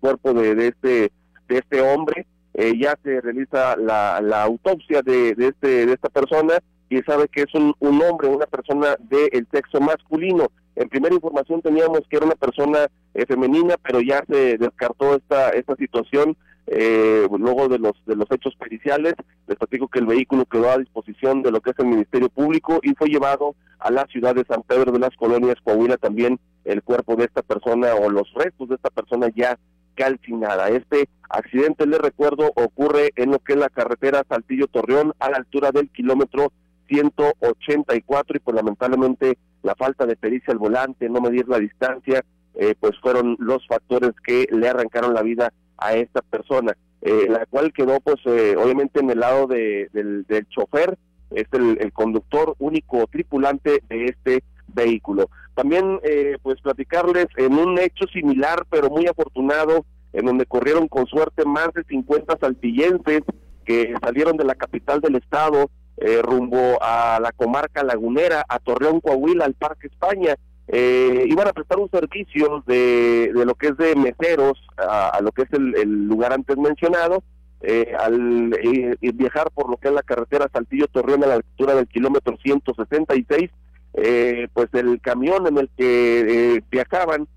cuerpo de, de este de este hombre eh, ya se realiza la, la autopsia de, de este de esta persona y sabe que es un, un hombre una persona del sexo masculino en primera información teníamos que era una persona eh, femenina pero ya se descartó esta esta situación eh, luego de los de los hechos periciales les platico que el vehículo quedó a disposición de lo que es el Ministerio Público y fue llevado a la ciudad de San Pedro de las Colonias Coahuila también el cuerpo de esta persona o los restos de esta persona ya calcinada. Este accidente, le recuerdo, ocurre en lo que es la carretera Saltillo-Torreón a la altura del kilómetro 184 y pues lamentablemente la falta de pericia al volante, no medir la distancia, eh, pues fueron los factores que le arrancaron la vida a esta persona, eh, la cual quedó pues eh, obviamente en el lado de, del, chofer, es el, el, conductor único tripulante de este vehículo. También, eh, pues, platicarles en un hecho similar, pero muy afortunado, en donde corrieron con suerte más de 50 saltillenses que salieron de la capital del estado eh, rumbo a la comarca lagunera, a Torreón, Coahuila, al Parque España. Eh, iban a prestar un servicio de, de lo que es de meseros a, lo que es el, el lugar antes mencionado, eh, al eh, viajar por lo que es la carretera Saltillo-Torreón a la altura del kilómetro 166, eh, pues el camión en el que eh, viajaban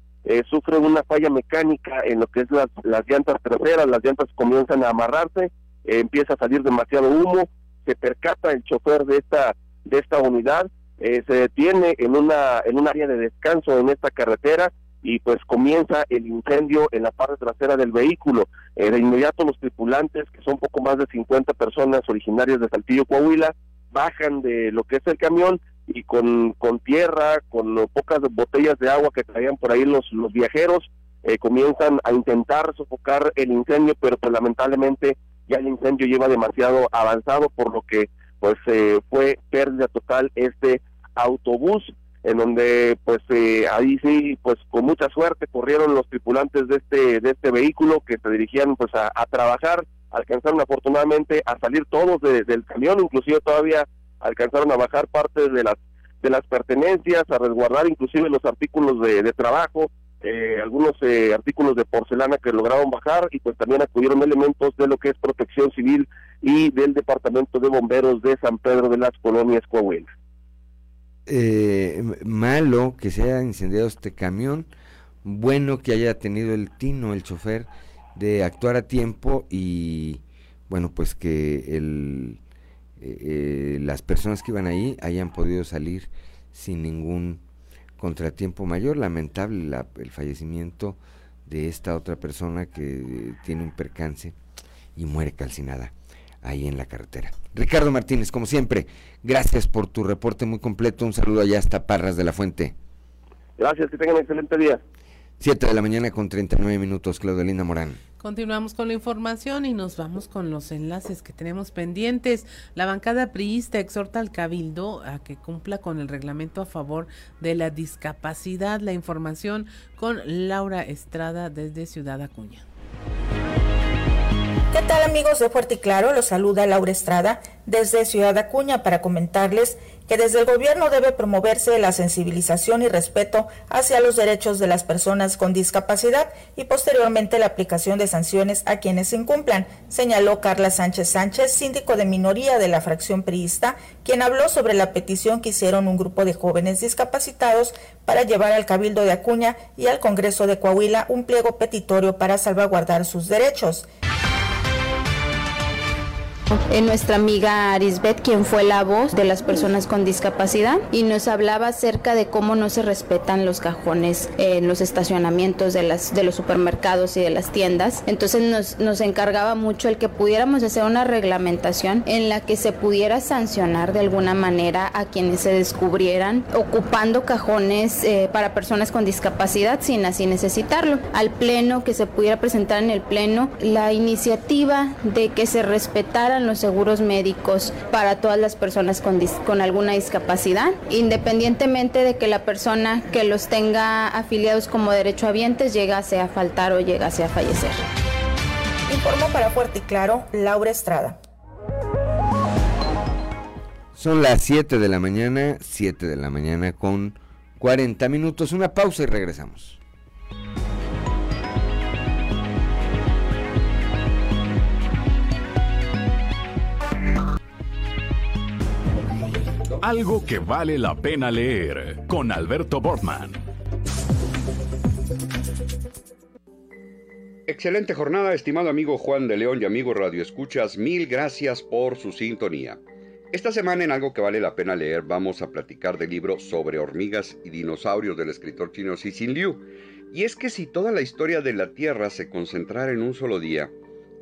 sufre una falla mecánica en lo que es las, las llantas traseras, las llantas comienzan a amarrarse, empieza a salir demasiado humo, se percata el chofer de esta de esta unidad, se detiene en una en un área de descanso en esta carretera y pues comienza el incendio en la parte trasera del vehículo. de inmediato los tripulantes, que son poco más de 50 personas originarias de Saltillo, Coahuila, bajan de lo que es el camión y con, con tierra, con pocas botellas de agua que traían por ahí los, los viajeros, eh, comienzan a intentar sofocar el incendio, pero pues lamentablemente ya el incendio lleva demasiado avanzado, por lo que pues eh, fue pérdida total este autobús, en donde pues eh, ahí sí, pues con mucha suerte corrieron los tripulantes de este, de este vehículo que se dirigían pues a, trabajar, alcanzaron afortunadamente a salir todos del camión, inclusive todavía alcanzaron a bajar parte de las de las pertenencias, a resguardar inclusive los artículos de, trabajo, eh, algunos eh, artículos de porcelana que lograron bajar y pues también acudieron elementos de lo que es protección civil y del departamento de bomberos de San Pedro de las Colonias Coahuila. Eh, malo que se haya incendiado este camión, bueno que haya tenido el tino, el chofer, de actuar a tiempo y bueno, pues que el, las personas que iban ahí hayan podido salir sin ningún contratiempo mayor, lamentable el fallecimiento de esta otra persona que tiene un percance y muere calcinada ahí en la carretera. Ricardo Martínez, como siempre, gracias por tu reporte muy completo. Un saludo allá hasta Parras de la Fuente. Gracias, que tengan un excelente día. Siete de la mañana con 39 minutos, Claudelina Morán. Continuamos con la información y nos vamos con los enlaces que tenemos pendientes. La bancada priista exhorta al Cabildo a que cumpla con el reglamento a favor de la discapacidad. La información con Laura Estrada desde Ciudad Acuña. ¿Qué tal amigos de Fuerte y Claro? Los saluda Laura Estrada desde Ciudad Acuña para comentarles que desde el gobierno debe promoverse la sensibilización y respeto hacia los derechos de las personas con discapacidad y posteriormente la aplicación de sanciones a quienes incumplan, señaló Carla Sánchez Sánchez, síndico de minoría de la fracción priista, quien habló sobre la petición que hicieron un grupo de jóvenes discapacitados para llevar al Cabildo de Acuña y al Congreso de Coahuila un pliego petitorio para salvaguardar sus derechos en nuestra amiga Arisbet, quien fue la voz de las personas con discapacidad, y nos hablaba acerca de cómo no se respetan los cajones en los estacionamientos de, las, de los supermercados y de las tiendas. Entonces nos, nos encargaba mucho el que pudiéramos hacer una reglamentación en la que se pudiera sancionar de alguna manera a quienes se descubrieran ocupando cajones eh, para personas con discapacidad sin así necesitarlo. Al pleno, que se pudiera presentar en el pleno la iniciativa de que se respetara los seguros médicos para todas las personas con, con alguna discapacidad, independientemente de que la persona que los tenga afiliados como derechohabientes llegase a faltar o llegase a fallecer. Informó para Fuerte y Claro, Laura Estrada. Son las 7 de la mañana, 7 de la mañana con 40 minutos. Una pausa y regresamos. Algo que vale la pena leer con Alberto Bortman. Excelente jornada, estimado amigo Juan de León y amigo Radio Escuchas. Mil gracias por su sintonía. Esta semana en Algo que vale la pena leer vamos a platicar del libro sobre hormigas y dinosaurios del escritor chino Cixin Liu. Y es que si toda la historia de la Tierra se concentrara en un solo día,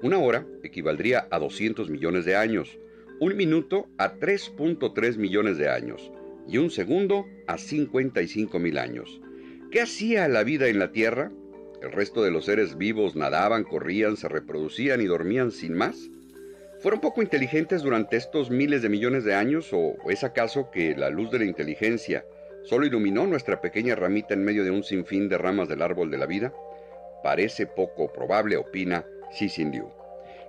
una hora equivaldría a 200 millones de años un minuto a 3.3 millones de años y un segundo a 55 mil años. ¿Qué hacía la vida en la Tierra? ¿El resto de los seres vivos nadaban, corrían, se reproducían y dormían sin más? ¿Fueron poco inteligentes durante estos miles de millones de años o es acaso que la luz de la inteligencia solo iluminó nuestra pequeña ramita en medio de un sinfín de ramas del árbol de la vida? Parece poco probable, opina Xi Liu.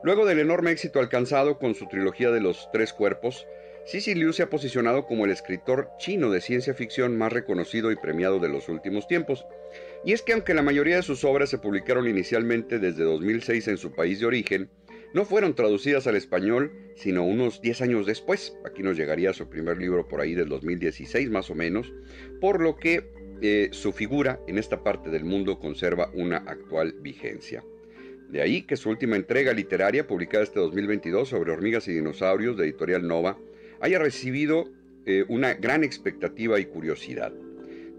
Luego del enorme éxito alcanzado con su trilogía de los tres cuerpos, Cixi Liu se ha posicionado como el escritor chino de ciencia ficción más reconocido y premiado de los últimos tiempos. Y es que aunque la mayoría de sus obras se publicaron inicialmente desde 2006 en su país de origen, no fueron traducidas al español sino unos 10 años después. Aquí nos llegaría su primer libro por ahí del 2016 más o menos, por lo que eh, su figura en esta parte del mundo conserva una actual vigencia. De ahí que su última entrega literaria, publicada este 2022 sobre hormigas y dinosaurios de Editorial Nova, haya recibido eh, una gran expectativa y curiosidad.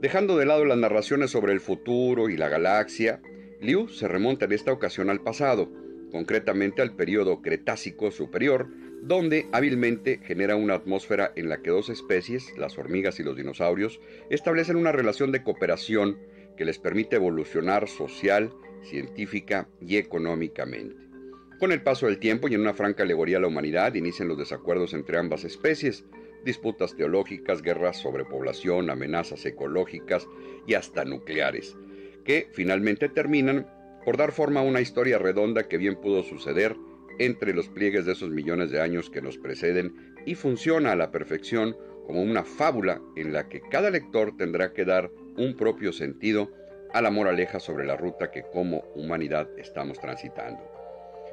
Dejando de lado las narraciones sobre el futuro y la galaxia, Liu se remonta en esta ocasión al pasado, concretamente al periodo Cretácico superior, donde hábilmente genera una atmósfera en la que dos especies, las hormigas y los dinosaurios, establecen una relación de cooperación que les permite evolucionar social, científica y económicamente. Con el paso del tiempo y en una franca alegoría a la humanidad inician los desacuerdos entre ambas especies, disputas teológicas, guerras sobre población, amenazas ecológicas y hasta nucleares, que finalmente terminan por dar forma a una historia redonda que bien pudo suceder entre los pliegues de esos millones de años que nos preceden y funciona a la perfección como una fábula en la que cada lector tendrá que dar un propio sentido a la moraleja sobre la ruta que como humanidad estamos transitando.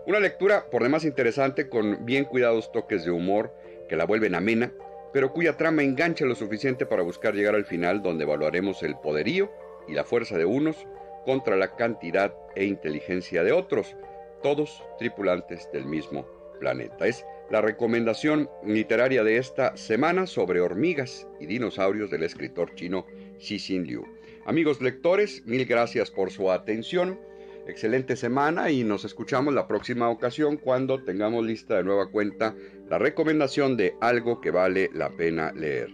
Una lectura por demás interesante con bien cuidados toques de humor que la vuelven amena, pero cuya trama engancha lo suficiente para buscar llegar al final donde evaluaremos el poderío y la fuerza de unos contra la cantidad e inteligencia de otros, todos tripulantes del mismo planeta. Es la recomendación literaria de esta semana sobre hormigas y dinosaurios del escritor chino Xixin Liu. Amigos lectores, mil gracias por su atención. Excelente semana y nos escuchamos la próxima ocasión cuando tengamos lista de nueva cuenta la recomendación de algo que vale la pena leer.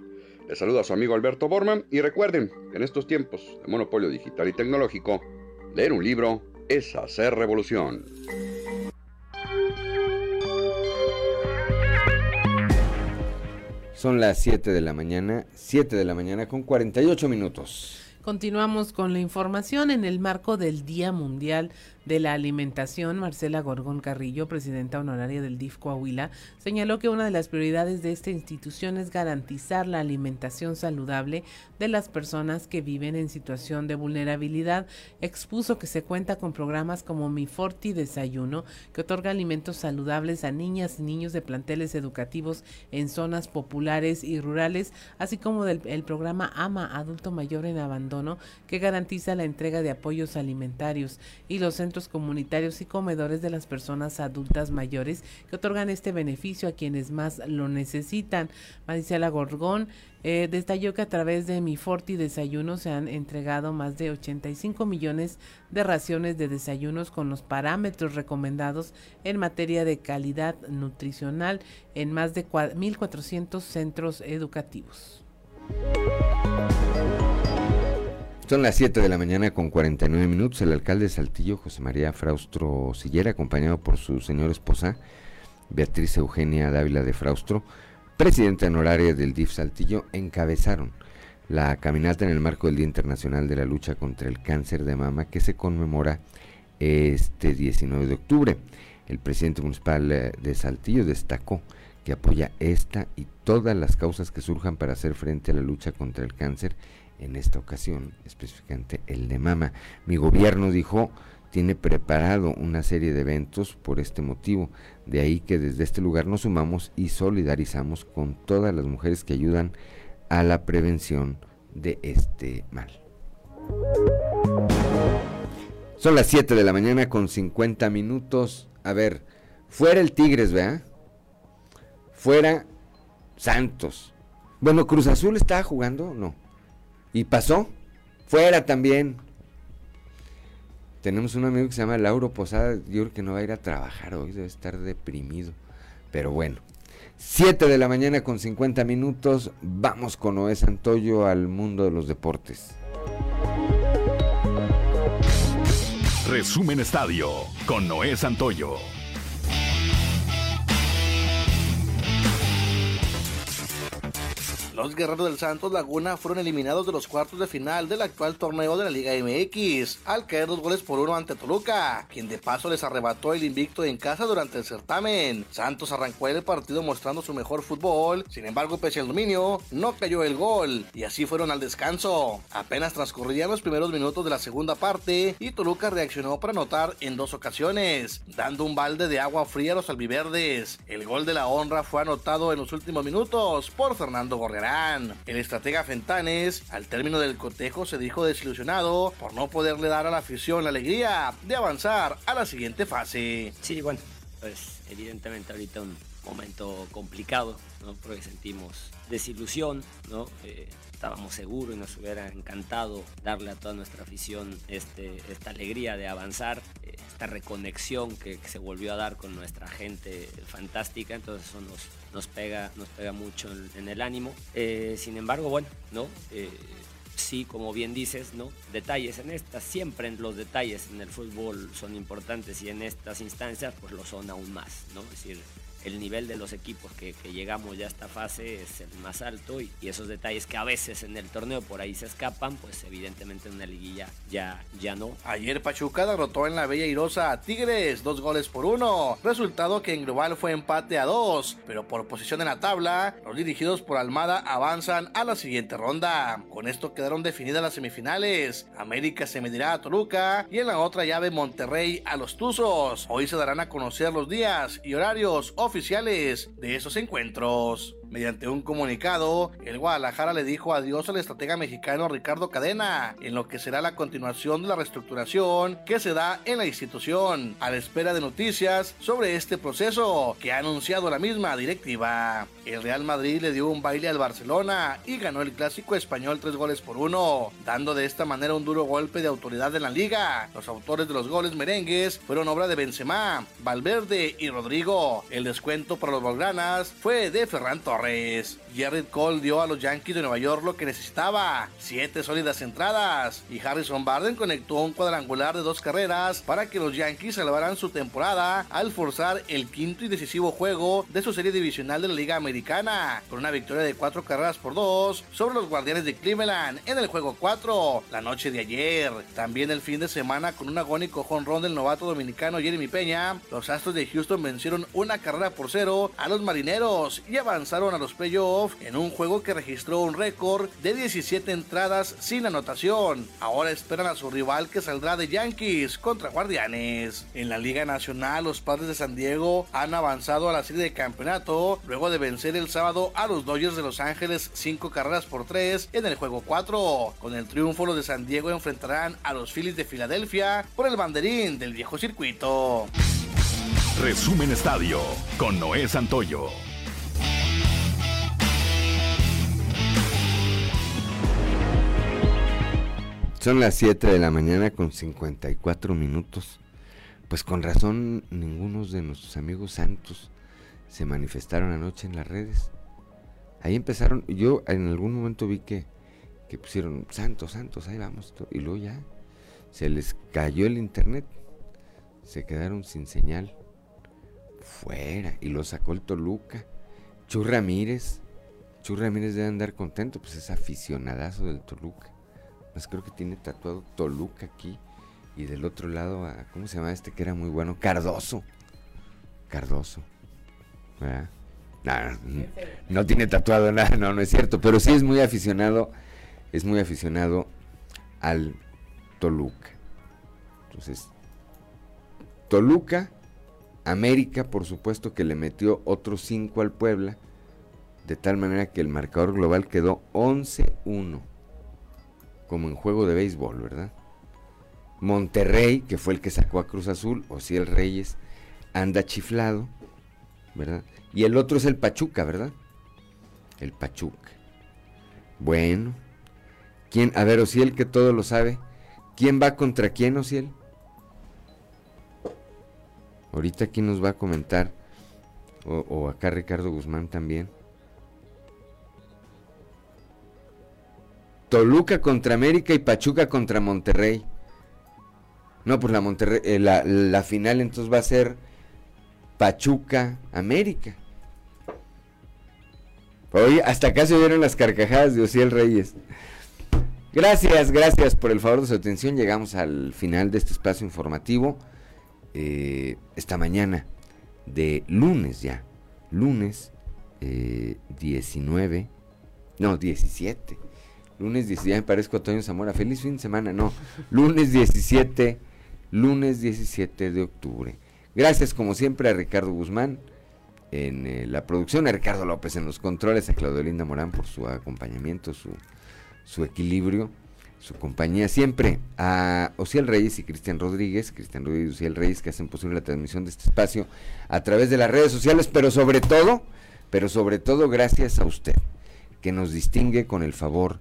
Les saluda a su amigo Alberto Borman y recuerden que en estos tiempos de monopolio digital y tecnológico, leer un libro es hacer revolución. Son las 7 de la mañana, 7 de la mañana con 48 minutos. Continuamos con la información en el marco del Día Mundial de la Alimentación, Marcela Gorgón Carrillo, presidenta honoraria del DIF Coahuila, señaló que una de las prioridades de esta institución es garantizar la alimentación saludable de las personas que viven en situación de vulnerabilidad. Expuso que se cuenta con programas como Mi Forti Desayuno, que otorga alimentos saludables a niñas y niños de planteles educativos en zonas populares y rurales, así como del el programa AMA Adulto Mayor en Abandono, que garantiza la entrega de apoyos alimentarios y los centros comunitarios y comedores de las personas adultas mayores que otorgan este beneficio a quienes más lo necesitan. Maricela Gorgón eh, detalló que a través de Mi Forti Desayuno se han entregado más de 85 millones de raciones de desayunos con los parámetros recomendados en materia de calidad nutricional en más de 1.400 centros educativos. Son las 7 de la mañana con 49 minutos. El alcalde de Saltillo, José María Fraustro Sillera, acompañado por su señora esposa, Beatriz Eugenia Dávila de Fraustro, presidenta honoraria del DIF Saltillo, encabezaron la caminata en el marco del Día Internacional de la Lucha contra el Cáncer de Mama que se conmemora este 19 de octubre. El presidente municipal eh, de Saltillo destacó que apoya esta y todas las causas que surjan para hacer frente a la lucha contra el cáncer en esta ocasión, específicamente el de Mama. Mi gobierno dijo tiene preparado una serie de eventos por este motivo. De ahí que desde este lugar nos sumamos y solidarizamos con todas las mujeres que ayudan a la prevención de este mal. Son las 7 de la mañana con 50 minutos. A ver, fuera el Tigres, ¿verdad? Fuera Santos. Bueno, Cruz Azul estaba jugando, no. Y pasó. Fuera también. Tenemos un amigo que se llama Lauro Posada. Yo creo que no va a ir a trabajar hoy. Debe estar deprimido. Pero bueno. 7 de la mañana con 50 minutos. Vamos con Noé Santoyo al mundo de los deportes. Resumen Estadio con Noé Santoyo. Los guerreros del Santos Laguna fueron eliminados de los cuartos de final del actual torneo de la Liga MX, al caer dos goles por uno ante Toluca, quien de paso les arrebató el invicto en casa durante el certamen. Santos arrancó el partido mostrando su mejor fútbol, sin embargo, pese al dominio, no cayó el gol, y así fueron al descanso. Apenas transcurrían los primeros minutos de la segunda parte, y Toluca reaccionó para anotar en dos ocasiones, dando un balde de agua fría a los albiverdes. El gol de la honra fue anotado en los últimos minutos por Fernando El estratega Fentanes, al término del cotejo, se dijo desilusionado por no poderle dar a la afición la alegría de avanzar a la siguiente fase. Sí, bueno, pues evidentemente ahorita un momento complicado, ¿no? Porque sentimos desilusión, ¿no? Eh, estábamos seguros y nos hubiera encantado darle a toda nuestra afición este, esta alegría de avanzar, eh, esta reconexión que, se volvió a dar con nuestra gente fantástica, entonces eso nos, nos, pega, nos pega mucho en, el ánimo. Eh, sin embargo, bueno, ¿no? Eh, sí, como bien dices, ¿no? Detalles en estas, siempre en los detalles en el fútbol son importantes y en estas instancias pues lo son aún más, ¿no? Es decir, el nivel de los equipos que, llegamos ya a esta fase es el más alto y, esos detalles que a veces en el torneo por ahí se escapan, pues evidentemente en una liguilla ya, ya no. Ayer Pachuca derrotó en la Bella Irosa a Tigres, dos goles por uno, resultado que en global fue empate a dos, pero por posición en la tabla, los dirigidos por Almada avanzan a la siguiente ronda. Con esto quedaron definidas las semifinales. América se medirá a Toluca y en la otra llave Monterrey a los Tuzos. Hoy se darán a conocer los días y horarios de esos encuentros. Mediante un comunicado, el Guadalajara le dijo adiós al estratega mexicano Ricardo Cadena, en lo que será la continuación de la reestructuración que se da en la institución, a la espera de noticias sobre este proceso que ha anunciado la misma directiva. El Real Madrid le dio un baile al Barcelona y ganó el clásico español tres goles por uno, dando de esta manera un duro golpe de autoridad en la liga. Los autores de los goles merengues fueron obra de Benzema, Valverde y Rodrigo. El descuento para los Bolgranas fue de Ferran Torres. Torres. Jared Cole dio a los Yankees de Nueva York lo que necesitaba, siete sólidas entradas, y Harrison Barden conectó un cuadrangular de dos carreras para que los Yankees salvaran su temporada al forzar el quinto y decisivo juego de su serie divisional de la Liga Americana, con una victoria de cuatro carreras por dos sobre los Guardianes de Cleveland en el juego 4 la noche de ayer. También el fin de semana con un agónico jonrón del novato dominicano Jeremy Peña, los Astros de Houston vencieron una carrera por cero a los Marineros y avanzaron a los playoffs en un juego que registró un récord de 17 entradas sin anotación. Ahora esperan a su rival que saldrá de Yankees contra Guardianes. En la Liga Nacional, los Padres de San Diego han avanzado a la serie de campeonato luego de vencer el sábado a los Dodgers de Los Ángeles 5 carreras por 3 en el juego 4. Con el triunfo, los de San Diego enfrentarán a los Phillies de Filadelfia por el banderín del viejo circuito. Resumen Estadio con Noé Santoyo. Son las 7 de la mañana con 54 minutos. Pues con razón ninguno de nuestros amigos santos se manifestaron anoche en las redes. Ahí empezaron, yo en algún momento vi que, que pusieron santos, santos, ahí vamos. Y luego ya se les cayó el internet. Se quedaron sin señal. Fuera. Y lo sacó el Toluca. Chu Ramírez. Chu Ramírez debe andar contento, pues es aficionadazo del Toluca. Pues creo que tiene tatuado Toluca aquí. Y del otro lado, a, ¿cómo se llama este que era muy bueno? Cardoso. Cardoso. no, tiene tatuado nada, no, no es cierto. Pero sí es muy aficionado. Es muy aficionado al Toluca. Entonces, Toluca, América, por supuesto que le metió otros 5 al Puebla. De tal manera que el marcador global quedó 11-1 como en juego de béisbol, ¿verdad? Monterrey, que fue el que sacó a Cruz Azul, o si el Reyes, anda chiflado, ¿verdad? Y el otro es el Pachuca, ¿verdad? El Pachuca. Bueno, ¿quién? A ver, Ociel, que todo lo sabe. ¿Quién va contra quién, Ociel? Ahorita quién nos va a comentar, o acá Ricardo Guzmán también. Toluca contra América y Pachuca contra Monterrey. No, pues la Monterrey, eh, la, final entonces va a ser Pachuca América. Hoy hasta acá se oyeron las carcajadas de Ociel Reyes. Gracias, gracias por el favor de su atención. Llegamos al final de este espacio informativo. Eh, esta mañana de lunes ya. Lunes 19. Eh, no, 17 Lunes 17, ya me parezco a Toño Zamora. Feliz fin de semana, no. Lunes 17, lunes 17 de octubre. Gracias como siempre a Ricardo Guzmán en eh, la producción, a Ricardo López en los controles, a Claudio Linda Morán por su acompañamiento, su, su equilibrio, su compañía siempre, a Ociel Reyes y Cristian Rodríguez, Cristian Rodríguez y Ociel Reyes que hacen posible la transmisión de este espacio a través de las redes sociales, pero sobre todo, pero sobre todo gracias a usted, que nos distingue con el favor